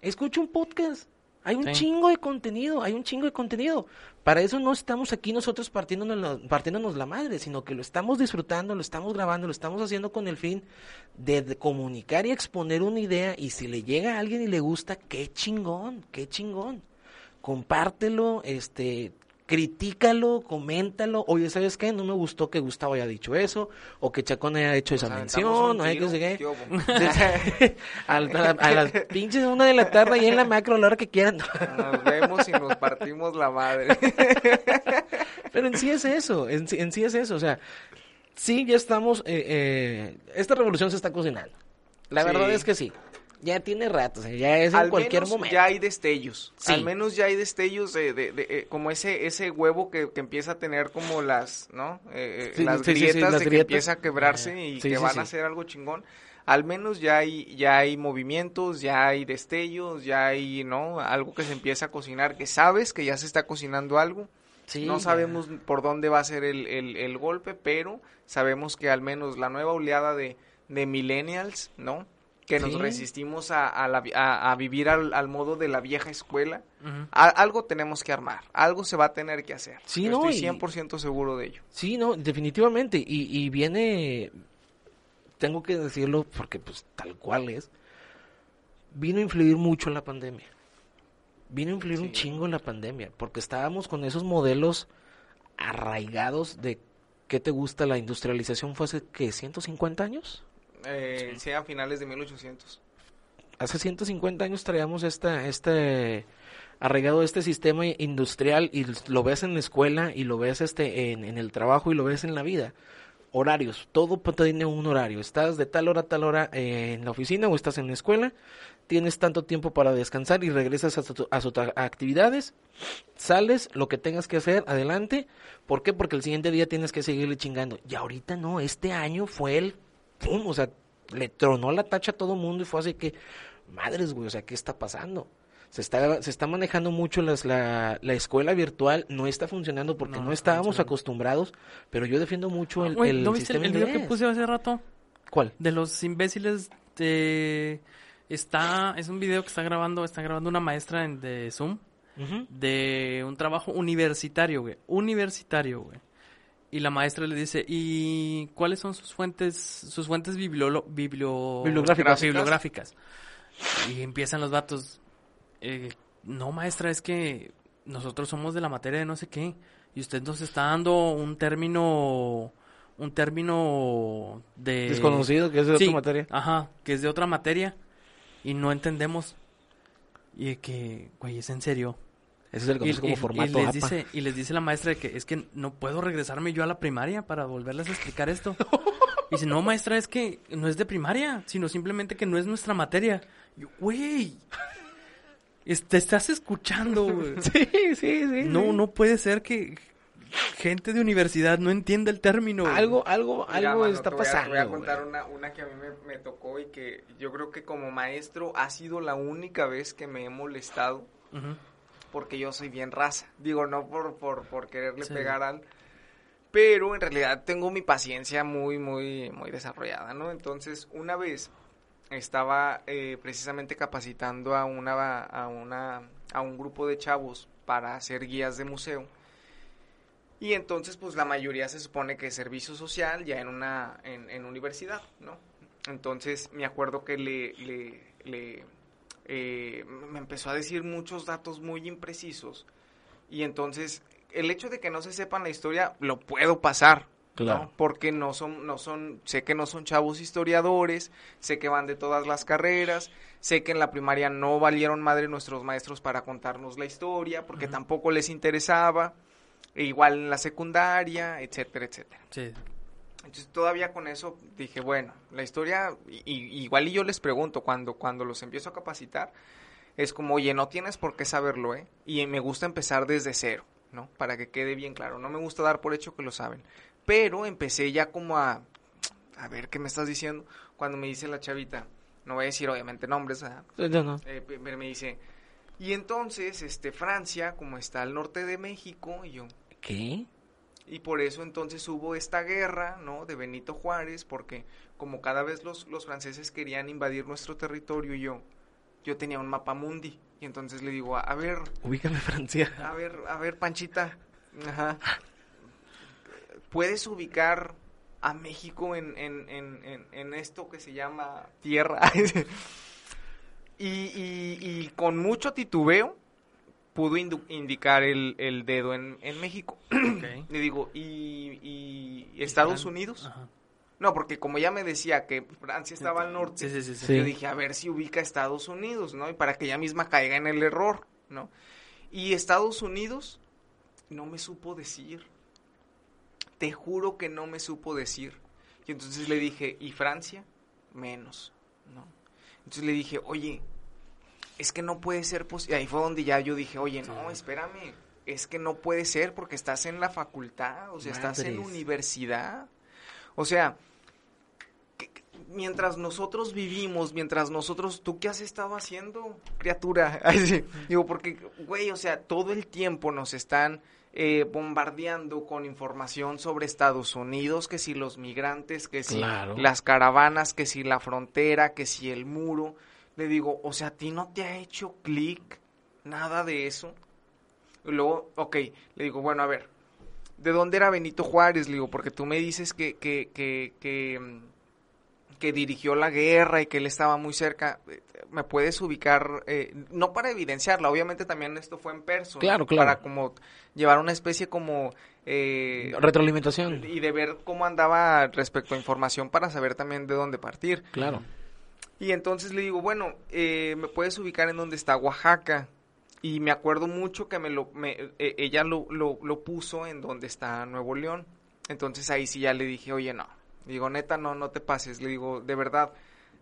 escucha un podcast. Hay un Sí. chingo de contenido, hay un chingo de contenido. Para eso no estamos aquí nosotros partiéndonos la, partiéndonos la madre, sino que lo estamos disfrutando, lo estamos grabando, lo estamos haciendo con el fin de, de comunicar y exponer una idea. Y si le llega a alguien y le gusta, qué chingón, qué chingón. Compártelo, este, critícalo, coméntalo. Oye, ¿sabes qué? No me gustó que Gustavo haya dicho eso, o que Chacón haya hecho esa mención, o tiro, sé qué. [LAUGHS] a, las pinches una de la tarde ahí en la macro a la hora que quieran. Nos vemos y nos partimos la madre. [LAUGHS] Pero en sí es eso, en, sí- en sí es eso, o sea, sí ya estamos, eh, eh, esta revolución se está cocinando. La Sí. verdad es que sí, ya tiene rato, o sea, ya es en Al cualquier menos momento. ya hay destellos. Sí. Al menos ya hay destellos de, de- de, eh, como ese ese huevo que, que empieza a tener como las, ¿no? Eh, eh, Sí, las sí, grietas las de que empieza a quebrarse Ah, y que van a hacer algo chingón. Al menos ya hay ya hay movimientos, ya hay destellos, ya hay, ¿no? Algo que se empieza a cocinar, que sabes que ya se está cocinando algo. Sí, no ya. sabemos por dónde va a ser el, el, el golpe, pero sabemos que al menos la nueva oleada de, de millennials, ¿no? Que nos Sí. resistimos a, a, la a- a vivir al, al modo de la vieja escuela. Algo tenemos que armar, algo se va a tener que hacer. Sí, Yo ¿no? Estoy Y- 100% seguro de ello. Sí, no, definitivamente, y, y viene, tengo que decirlo porque pues tal cual es, vino a influir mucho la pandemia. Vino a influir un chingo en la pandemia, porque estábamos con esos modelos arraigados de ¿qué te gusta? La industrialización fue hace, ¿qué? ¿150 años? Eh, Sea a finales de 1800. Hace 150 años traíamos esta, este arraigado este sistema industrial y lo ves en la escuela y lo ves este en, en el trabajo y lo ves en la vida. Horarios, todo tiene un horario. Estás de tal hora a tal hora eh, en la oficina o estás en la escuela, tienes tanto tiempo para descansar y regresas a, tu- a sus actividades, sales, lo que tengas que hacer, adelante. ¿Por qué? Porque el siguiente día tienes que seguirle chingando. Y ahorita no, este año fue el pum, o sea, le tronó la tacha a todo mundo y fue así que, madres, güey, o sea, ¿qué está pasando? Se está, se está manejando mucho las, la, la escuela virtual, no está funcionando porque No, estábamos funciona. acostumbrados, pero yo defiendo mucho el, el ¿no viste el, sistema el video que puse hace rato? ¿Cuál? De los imbéciles de... Está... Es un video que está grabando... Está grabando una maestra en, de Zoom. De un trabajo universitario, güey. Universitario, güey. Y la maestra le dice, ¿y cuáles son sus fuentes, sus fuentes bibliolo- biblio- Bibliográficas. bibliográficas? Y empiezan los vatos, eh, no maestra, es que nosotros somos de la materia de no sé qué, y usted nos está dando un término, un término de... Desconocido, que es de Sí, otra materia. Ajá, que es de otra materia, y no entendemos. Y que, güey, es en serio. Ese es el Y, conocido como y- formato y les APA. dice, y les dice la maestra que es que no puedo regresarme yo a la primaria para volverles a explicar esto. [LAUGHS] Y dice, no, maestra, es que no es de primaria, sino simplemente que no es nuestra materia. Y yo, güey, te estás escuchando, güey. [LAUGHS] Sí, sí, sí. No, sí. no puede ser que gente de universidad no entienda el término. Algo, algo, Mira, algo mano, está te voy a- pasando. Te voy a contar una, una que a mí me, me tocó y que yo creo que como maestro ha sido la única vez que me he molestado Ujú. Porque yo soy bien raza. Digo, no por, por, por quererle Sí. pegar al... Pero en realidad tengo mi paciencia muy, muy, muy desarrollada, ¿no? Entonces, una vez estaba eh, precisamente capacitando a una, a una, a un grupo de chavos para hacer guías de museo. Y entonces, pues la mayoría se supone que es servicio social ya en una, en, en universidad, ¿no? Entonces, me acuerdo que le, le, le eh, me empezó a decir muchos datos muy imprecisos. Y entonces, el hecho de que no se sepan la historia, lo puedo pasar. ¿no? Claro. Porque no son, no son, sé que no son chavos historiadores, sé que van de todas las carreras, sé que en la primaria no valieron madre nuestros maestros para contarnos la historia, porque tampoco les interesaba, e igual en la secundaria, etcétera, etcétera. Sí. Entonces todavía con eso dije, bueno, la historia, y, y- igual y yo les pregunto cuando, cuando los empiezo a capacitar, es como, oye, no tienes por qué saberlo, ¿eh? Y me gusta empezar desde cero, ¿no? Para que quede bien claro. No me gusta dar por hecho que lo saben. Pero empecé ya como a, a ver qué me estás diciendo, cuando me dice la chavita, no voy a decir obviamente nombres, ¿verdad? No, no. Eh, me dice, Y entonces, este, Francia, como está al norte de México, y yo, ¿Qué? Y por eso entonces hubo esta guerra, ¿no? De Benito Juárez, porque como cada vez los, los franceses querían invadir nuestro territorio, yo, yo tenía un mapa mundi. Y entonces le digo, a, ver, Ubícame Francia. a ver, a ver, Panchita, ajá, ¿puedes ubicar a México en, en, en, en, en esto que se llama tierra? [LAUGHS] y, y, y con mucho titubeo pudo indu- indicar el, el dedo en, en México. [CLEARS THROAT] Le digo, ¿y, y Estados Fran- Unidos? Ajá. No, porque como ya me decía que Francia estaba al norte, Sí, sí, sí. sí. Sí. yo dije, a ver si ubica a Estados Unidos, ¿no? Y para que ella misma caiga en el error, ¿no? Y Estados Unidos no me supo decir. Te juro que no me supo decir. Y entonces le dije, ¿y Francia? Menos, ¿no? Entonces le dije, oye, es que no puede ser posible. Ahí fue donde ya yo dije, oye, no, espérame, es que no puede ser porque estás en la facultad, o sea, estás en Madres. universidad. O sea, que- que- mientras nosotros vivimos, mientras nosotros, ¿tú qué has estado haciendo, criatura? [LAUGHS] Ay, sí. Digo, porque, güey, o sea, todo el tiempo nos están eh, bombardeando con información sobre Estados Unidos, que si los migrantes, que si Claro. las caravanas, que si la frontera, que si el muro. Le digo, o sea, ¿a ti no te ha hecho clic nada de eso? Y luego, ok, le digo, bueno, a ver, ¿de dónde era Benito Juárez? Le digo, porque tú me dices que, que, que, que, mm, que dirigió la guerra y que él estaba muy cerca. Eh, ¿Me puedes ubicar? eh, no para evidenciarla, obviamente también esto fue en persona. Claro, claro. Para como llevar una especie como... eh, Retroalimentación. y de ver cómo andaba respecto a información para saber también de dónde partir. Claro. Y entonces le digo, bueno, eh, ¿me puedes ubicar en dónde está Oaxaca? Y me acuerdo mucho que me lo, me- eh, ella lo, lo, lo puso en donde está Nuevo León. Entonces ahí sí ya le dije, oye, no. Digo, neta, no, no te pases. Le digo, de verdad,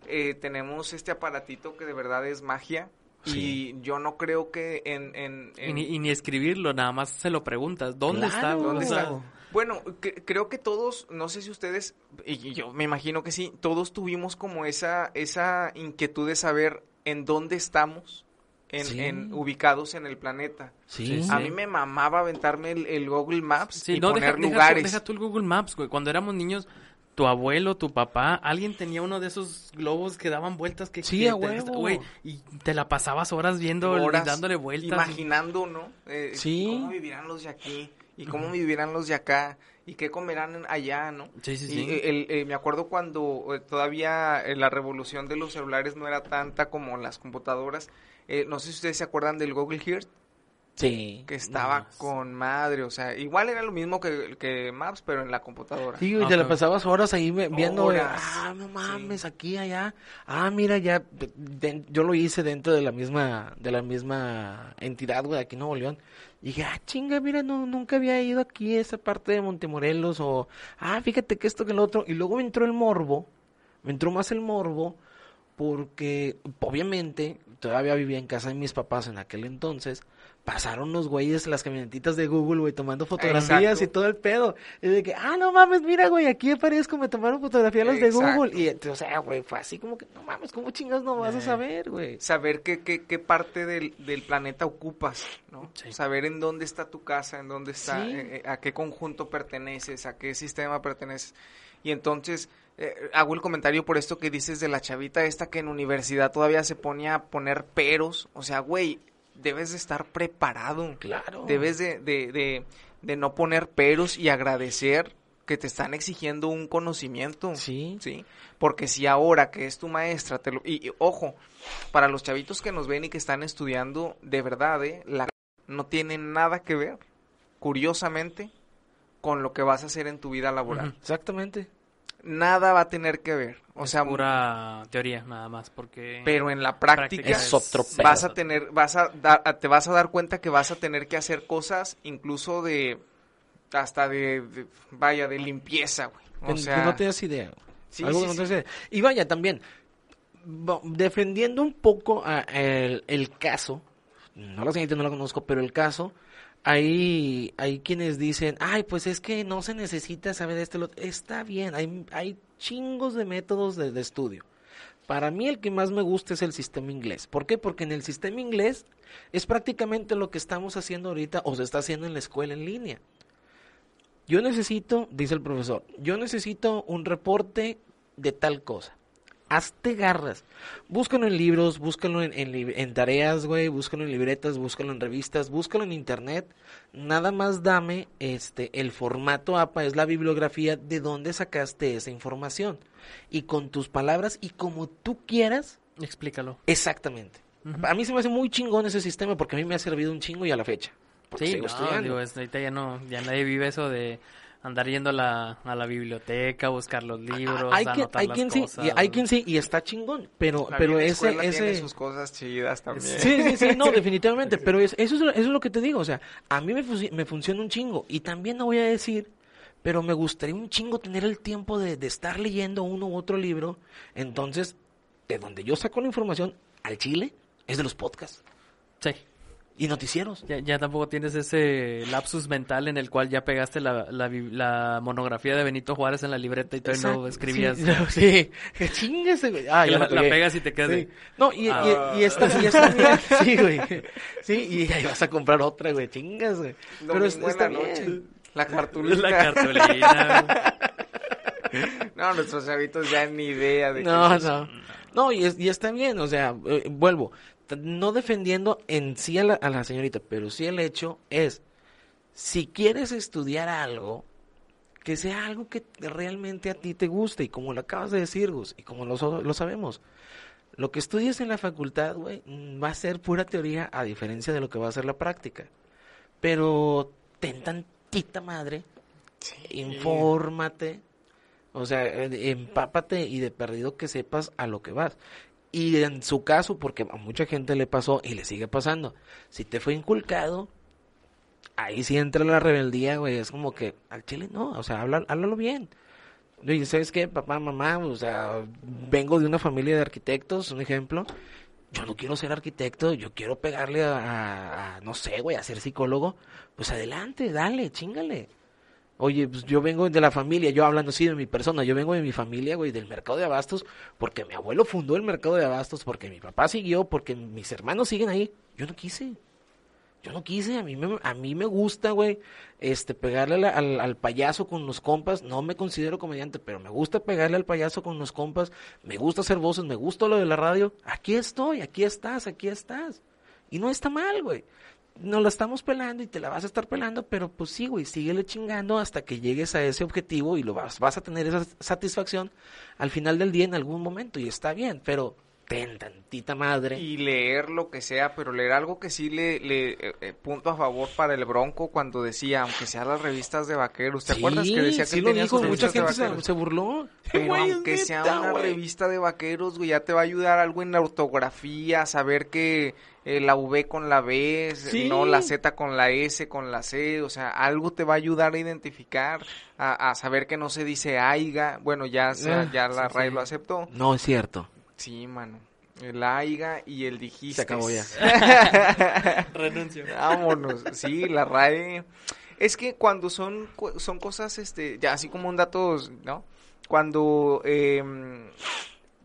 eh, tenemos este aparatito que de verdad es magia. Sí. Y yo no creo que en... en, Y ni, y ni escribirlo, nada más se lo preguntas. ¿Dónde está? ¿Dónde está? Bueno, que- creo que todos, no sé si ustedes, y yo me imagino que sí, todos tuvimos como esa, esa inquietud de saber en dónde estamos, en, Sí. en- ubicados en el planeta. Sí. A mí me mamaba aventarme el, el Google Maps Sí, y no, poner deja, deja lugares. deja tú el Google Maps, güey. Cuando éramos niños, tu abuelo, tu papá, alguien tenía uno de esos globos que daban vueltas que Sí, que a te- huevo. güey, y te la pasabas horas viendo horas y dándole vueltas. Imaginando, ¿no? Eh, Sí. ¿Cómo vivirán los de aquí? ¿Y cómo vivirán los de acá? ¿Y qué comerán allá, no? Sí, sí, Y, sí. eh, el- eh, me acuerdo cuando eh, todavía la revolución de los celulares no era tanta como las computadoras. Eh, no sé si ustedes se acuerdan del Google Earth, Sí. que estaba con madre. O sea, igual era lo mismo que, que Maps, pero en la computadora. Sí, güey, te la pasabas horas ahí viendo, Horas, ah, no sí. mames, aquí, allá. Ah, mira, ya, de- de- yo lo hice dentro de la misma, de la misma entidad, güey, aquí en Nuevo León. Y dije, ah, chinga, mira, no, nunca había ido aquí a esa parte de Montemorelos, o, ah, fíjate que esto, que lo otro. Y luego me entró el morbo, me entró más el morbo, porque, obviamente, todavía vivía en casa de mis papás en aquel entonces. Pasaron los güeyes, las camionetitas de Google, güey, tomando fotografías Exacto. y todo el pedo. Y de que, ah, no mames, mira, güey, aquí aparezco, me tomaron fotografía los de. Google. Y, o sea, güey, fue así como que, no mames, ¿cómo chingas no vas a Eh. saber, güey? Saber qué, qué, qué parte del, del planeta ocupas, ¿no? Sí. Saber en dónde está tu casa, en dónde está, Sí. eh, eh, a qué conjunto perteneces, a qué sistema perteneces. Y entonces, eh, hago el comentario por esto que dices de la chavita esta que en universidad todavía se ponía a poner peros. O sea, güey, debes de estar preparado. Claro. Debes de, de, de, de no poner peros y agradecer que te están exigiendo un conocimiento. Sí. Sí, porque si ahora que es tu maestra, te lo... y, y, ojo, para los chavitos que nos ven y que están estudiando, de verdad, ¿eh? la no tiene nada que ver, curiosamente, con lo que vas a hacer en tu vida laboral. Exactamente. Nada va a tener que ver, o Es sea, pura teoría nada más, porque... pero en la práctica, práctica Es otro pedo. vas a tener, vas a dar, te vas a dar cuenta que vas a tener que hacer cosas, incluso de, hasta de, de- vaya, de limpieza, güey. Que, O que sea, no te das idea. Sí, Algo sí, que no te das idea. Y vaya, también, defendiendo un poco a- el, el caso, no la señorita no la conozco, pero el caso, hay, hay quienes dicen, ay, pues es que no se necesita saber esto, lo otro". está bien, hay, hay chingos de métodos de, de estudio. Para mí el que más me gusta es el sistema inglés. ¿Por qué? Porque en el sistema inglés es prácticamente lo que estamos haciendo ahorita o se está haciendo en la escuela en línea. Yo necesito, dice el profesor, yo necesito un reporte de tal cosa. Hazte garras. Búscalo en libros, búscalo en, en, en tareas, güey, búscalo en libretas, búscalo en revistas, búscalo en internet. Nada más dame este el formato APA, es la bibliografía de dónde sacaste esa información. Y con tus palabras y como tú quieras, Explícalo. exactamente. A mí se me hace muy chingón ese sistema porque a mí me ha servido un chingo y a la fecha. Sí, no, digo, ya no, ya nadie vive eso de andar yendo a la, a la biblioteca, buscar los libros, hay quien, anotar hay las quien sí, cosas. y hay quien sí, y está chingón, pero, La pero ese, escuela tiene ese, sus cosas chidas también. Sí, sí, sí, no, [LAUGHS] definitivamente. Pero es- eso, es, lo- eso es lo que te digo. O sea, a mí me, me funciona un chingo. Y también no voy a decir, pero me gustaría un chingo tener el tiempo de, de estar leyendo uno u otro libro. Entonces, de donde yo saco la información al chile es de los podcasts Sí. Y noticieros. Ya, ya tampoco tienes ese lapsus mental en el cual ya pegaste la, la, monografía de Benito Juárez en la libreta y todavía no escribías. Sí, [LAUGHS] sí. [LAUGHS] Que chinguese, güey. Ah, ya la, pegas y te quedas Sí. de- No, y, y- Ah. y, está, y está bien. [LAUGHS] Sí, güey. Sí, y ahí vas a comprar otra, güey. Chingas, güey. Pero es- la noche. bien. La cartulina. La cartulina. No, nuestros chavitos ya ni idea de No, qué no. No, y, es- y está bien, o sea, eh, vuelvo, no defendiendo en sí a la, a la señorita, pero sí el hecho es, si quieres estudiar algo, que sea algo que realmente a ti te guste, y como lo acabas de decir, Gus, y como lo, lo sabemos, lo que estudies en la facultad, güey, mm, va a ser pura teoría, a diferencia de lo que va a ser la práctica. Pero ten tantita madre, infórmate, o sea, eh, empápate y de perdido que sepas a lo que vas. Y en su caso, porque a mucha gente le pasó y le sigue pasando, si te fue inculcado, ahí sí entra la rebeldía, güey, es como que al chile no, o sea, habla- háblalo bien. Oye, ¿sabes qué, papá, mamá? O sea, vengo de una familia de arquitectos, un ejemplo. Yo no quiero ser arquitecto, yo quiero pegarle a, a- a, no sé, güey, a ser psicólogo. Pues adelante, dale, chingale. Oye, pues yo vengo de la familia, yo hablando así de mi persona, yo vengo de mi familia, güey, del mercado de abastos, porque mi abuelo fundó el mercado de abastos, porque mi papá siguió, porque mis hermanos siguen ahí. Yo no quise. Yo no quise, a mí me, a mí me gusta, güey, este, pegarle al, al payaso con los compas. No me considero comediante, pero me gusta pegarle al payaso con los compas. Me gusta hacer voces, me gusta lo de la radio. Aquí estoy, aquí estás, aquí estás. Y no está mal, güey. Nos la estamos pelando y te la vas a estar pelando, pero pues sí, güey, síguele chingando hasta que llegues a ese objetivo y lo vas, vas a tener esa satisfacción al final del día en algún momento y está bien, pero ten tantita madre. Y leer lo que sea, pero leer algo que sí le, le eh, eh, punto a favor para el Bronco cuando decía, aunque sea las revistas de vaqueros, ¿te acuerdas que decía que sí él lo tenía dijo, sus mucha gente se, se burló. Pero Güey, aunque sea neta, una güey. revista de vaqueros, güey, ya te va a ayudar algo en la ortografía, saber que eh, la V con la B, Sí. no la Z con la S, con la C, o sea, algo te va a ayudar a identificar, a, a saber que no se dice aiga, bueno, ya, se- Ah, ya la sí, RAE sí. lo aceptó. No, es cierto. Sí, mano, el aiga y el dijiste. Se acabó ya. [LAUGHS] Renuncio. Vámonos, sí, la RAE. Es que cuando son, son cosas, este, ya así como un dato, ¿no? Cuando em,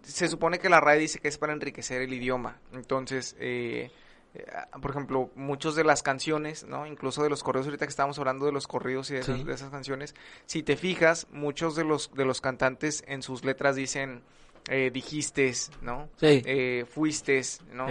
se supone que la RAE dice que es para enriquecer el idioma. Entonces, eh, eh, por ejemplo, muchos de las canciones, ¿no? Incluso de los corridos, ahorita que estábamos hablando de los corridos y de esas, de esas canciones, si te fijas, muchos de los, de los cantantes en sus letras dicen, eh, dijistes, ¿no? Sí. Eh, fuistes, ¿no?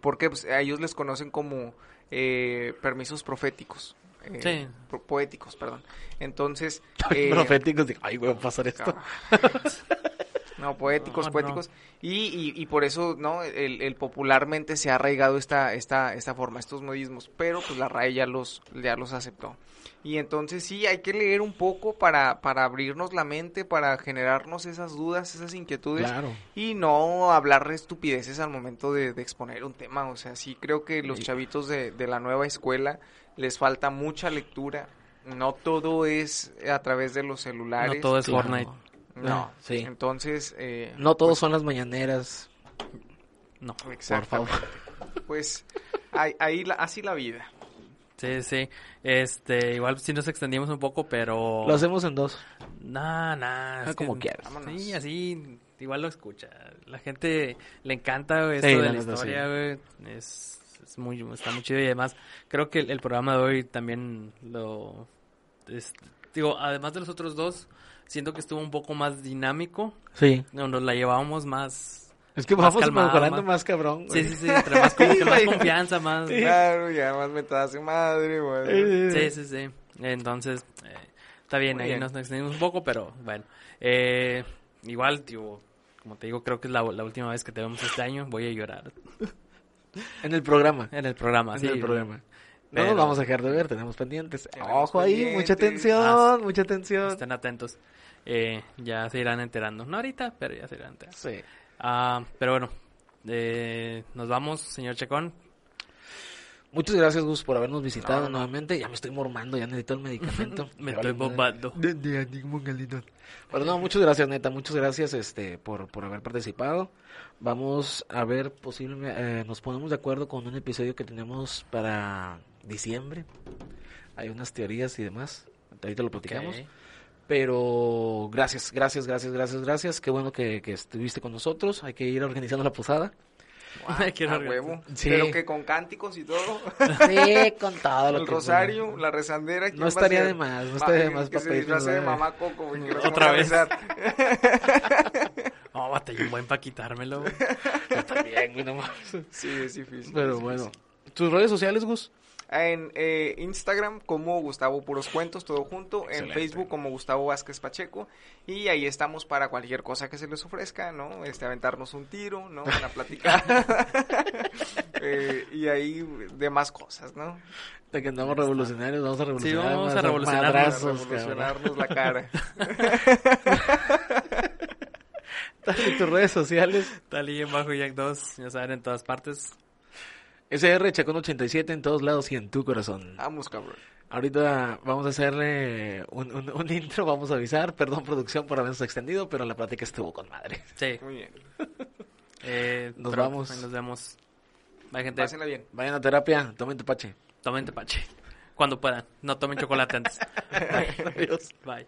Porque pues, a ellos les conocen como eh, permisos proféticos. eh, Sí. poéticos, perdón. Entonces, [LAUGHS] eh, proféticos, digo, ay, güey, va a pasar esto. [LAUGHS] no, poéticos, No, no. poéticos. Y, y, y por eso, ¿no? El, el popularmente se ha arraigado esta, esta, esta forma, estos modismos. Pero pues la RAE ya los, ya los aceptó. Y entonces sí, hay que leer un poco para, para abrirnos la mente, para generarnos esas dudas, esas inquietudes. Claro. Y no hablar estupideces al momento de, de exponer un tema. O sea, sí creo que los Sí. chavitos de, de la nueva escuela les falta mucha lectura. No todo es a través de los celulares. No todo es Claro. Fortnite. No. Sí. Entonces, eh, No todos son las mañaneras, No. por favor. Pues ahí, ahí la- así la vida. Sí, sí. Este, igual sí nos extendimos un poco, pero... Lo hacemos en dos. Nah, nah. Ah, es como que- quieras. Vámonos. Sí, así. igual lo escucha. La gente le encanta güey, esto de la historia, güey. Es, es muy, está muy chido y además creo que el, el programa de hoy también lo... es- digo, además de los otros dos, siento que estuvo un poco más dinámico. Sí. No, nos la llevábamos más... Es que Más vamos mejorando más- más, cabrón. Sí, güey. sí, sí, entre más, [LAUGHS] como que más Sí, confianza, más... Claro, y además me hace madre, güey. Sí, sí, sí. Entonces, eh, está bien, Muy ahí bien. nos extendimos un poco, pero bueno. Eh, igual, tío, como te digo, creo que es la, la última vez que te vemos este año. Voy a llorar [LAUGHS] En el programa. en el programa, en sí. el programa. No nos vamos a dejar de ver, tenemos pendientes. Tenemos Ojo ahí, mucha atención, mucha atención. Estén atentos. Eh, ya se irán enterando. No ahorita, pero ya se irán enterando. Sí. Ah, pero bueno, eh, nos vamos, señor Checón. Muchas gracias, Gus, por habernos visitado No, no. nuevamente. Ya me estoy mormando, ya necesito el medicamento. [LAUGHS] Me estoy bombando. De- de ningún galidón. Pero no, muchas gracias, neta. Muchas gracias este, por, por haber participado. Vamos a ver, posiblemente, nos ponemos de acuerdo con un episodio que tenemos para diciembre. Hay unas teorías y demás. Ahorita lo platicamos. Pero gracias, gracias, gracias, gracias, gracias. Qué bueno que, que estuviste con nosotros. Hay que ir organizando la posada. Quiero a huevo. Sí. Pero que con cánticos y todo. Sí, con todo lo el que rosario, la rezandera. ¿quién No estaría de más, no estaría de más, Que se papá, disfrace de no, mamá Coco, güey, que nos Otra vez. rezar. [LAUGHS] Oh, batallé un buen para quitármelo. güey. También, güey, no más. Sí, es difícil. Pero es bueno. ¿Tus redes sociales, Gus? En eh, Instagram como Gustavo Puros Cuentos, todo junto. Excelente. En Facebook como Gustavo Vázquez Pacheco. Y ahí estamos para cualquier cosa que se les ofrezca, ¿no? Este, aventarnos un tiro, ¿no? Una plática. [LAUGHS] Eh, y ahí demás cosas, ¿no? De que andamos revolucionarios, vamos a revolucionar. vamos a más revolucionarnos, madrazos, Revolucionarnos la cara. [LAUGHS] Dale tus redes sociales. Talí en bajo Jack 2, ya saben, en todas partes. SR Chacón 87 en todos lados y en tu corazón. Vamos, cabrón. Ahorita vamos a hacerle un, un- un [LAUGHS] intro, vamos a avisar. Perdón, producción, por habernos extendido, pero la plática estuvo con madre. Sí. Muy bien. [LAUGHS] Eh, Nos pero, vamos. Nos vemos. Bye, gente. Pásenla bien. Vayan a terapia, tomen tepache. Tomen tepache. Cuando puedan. No tomen chocolate antes. [LAUGHS] Adiós. Bye.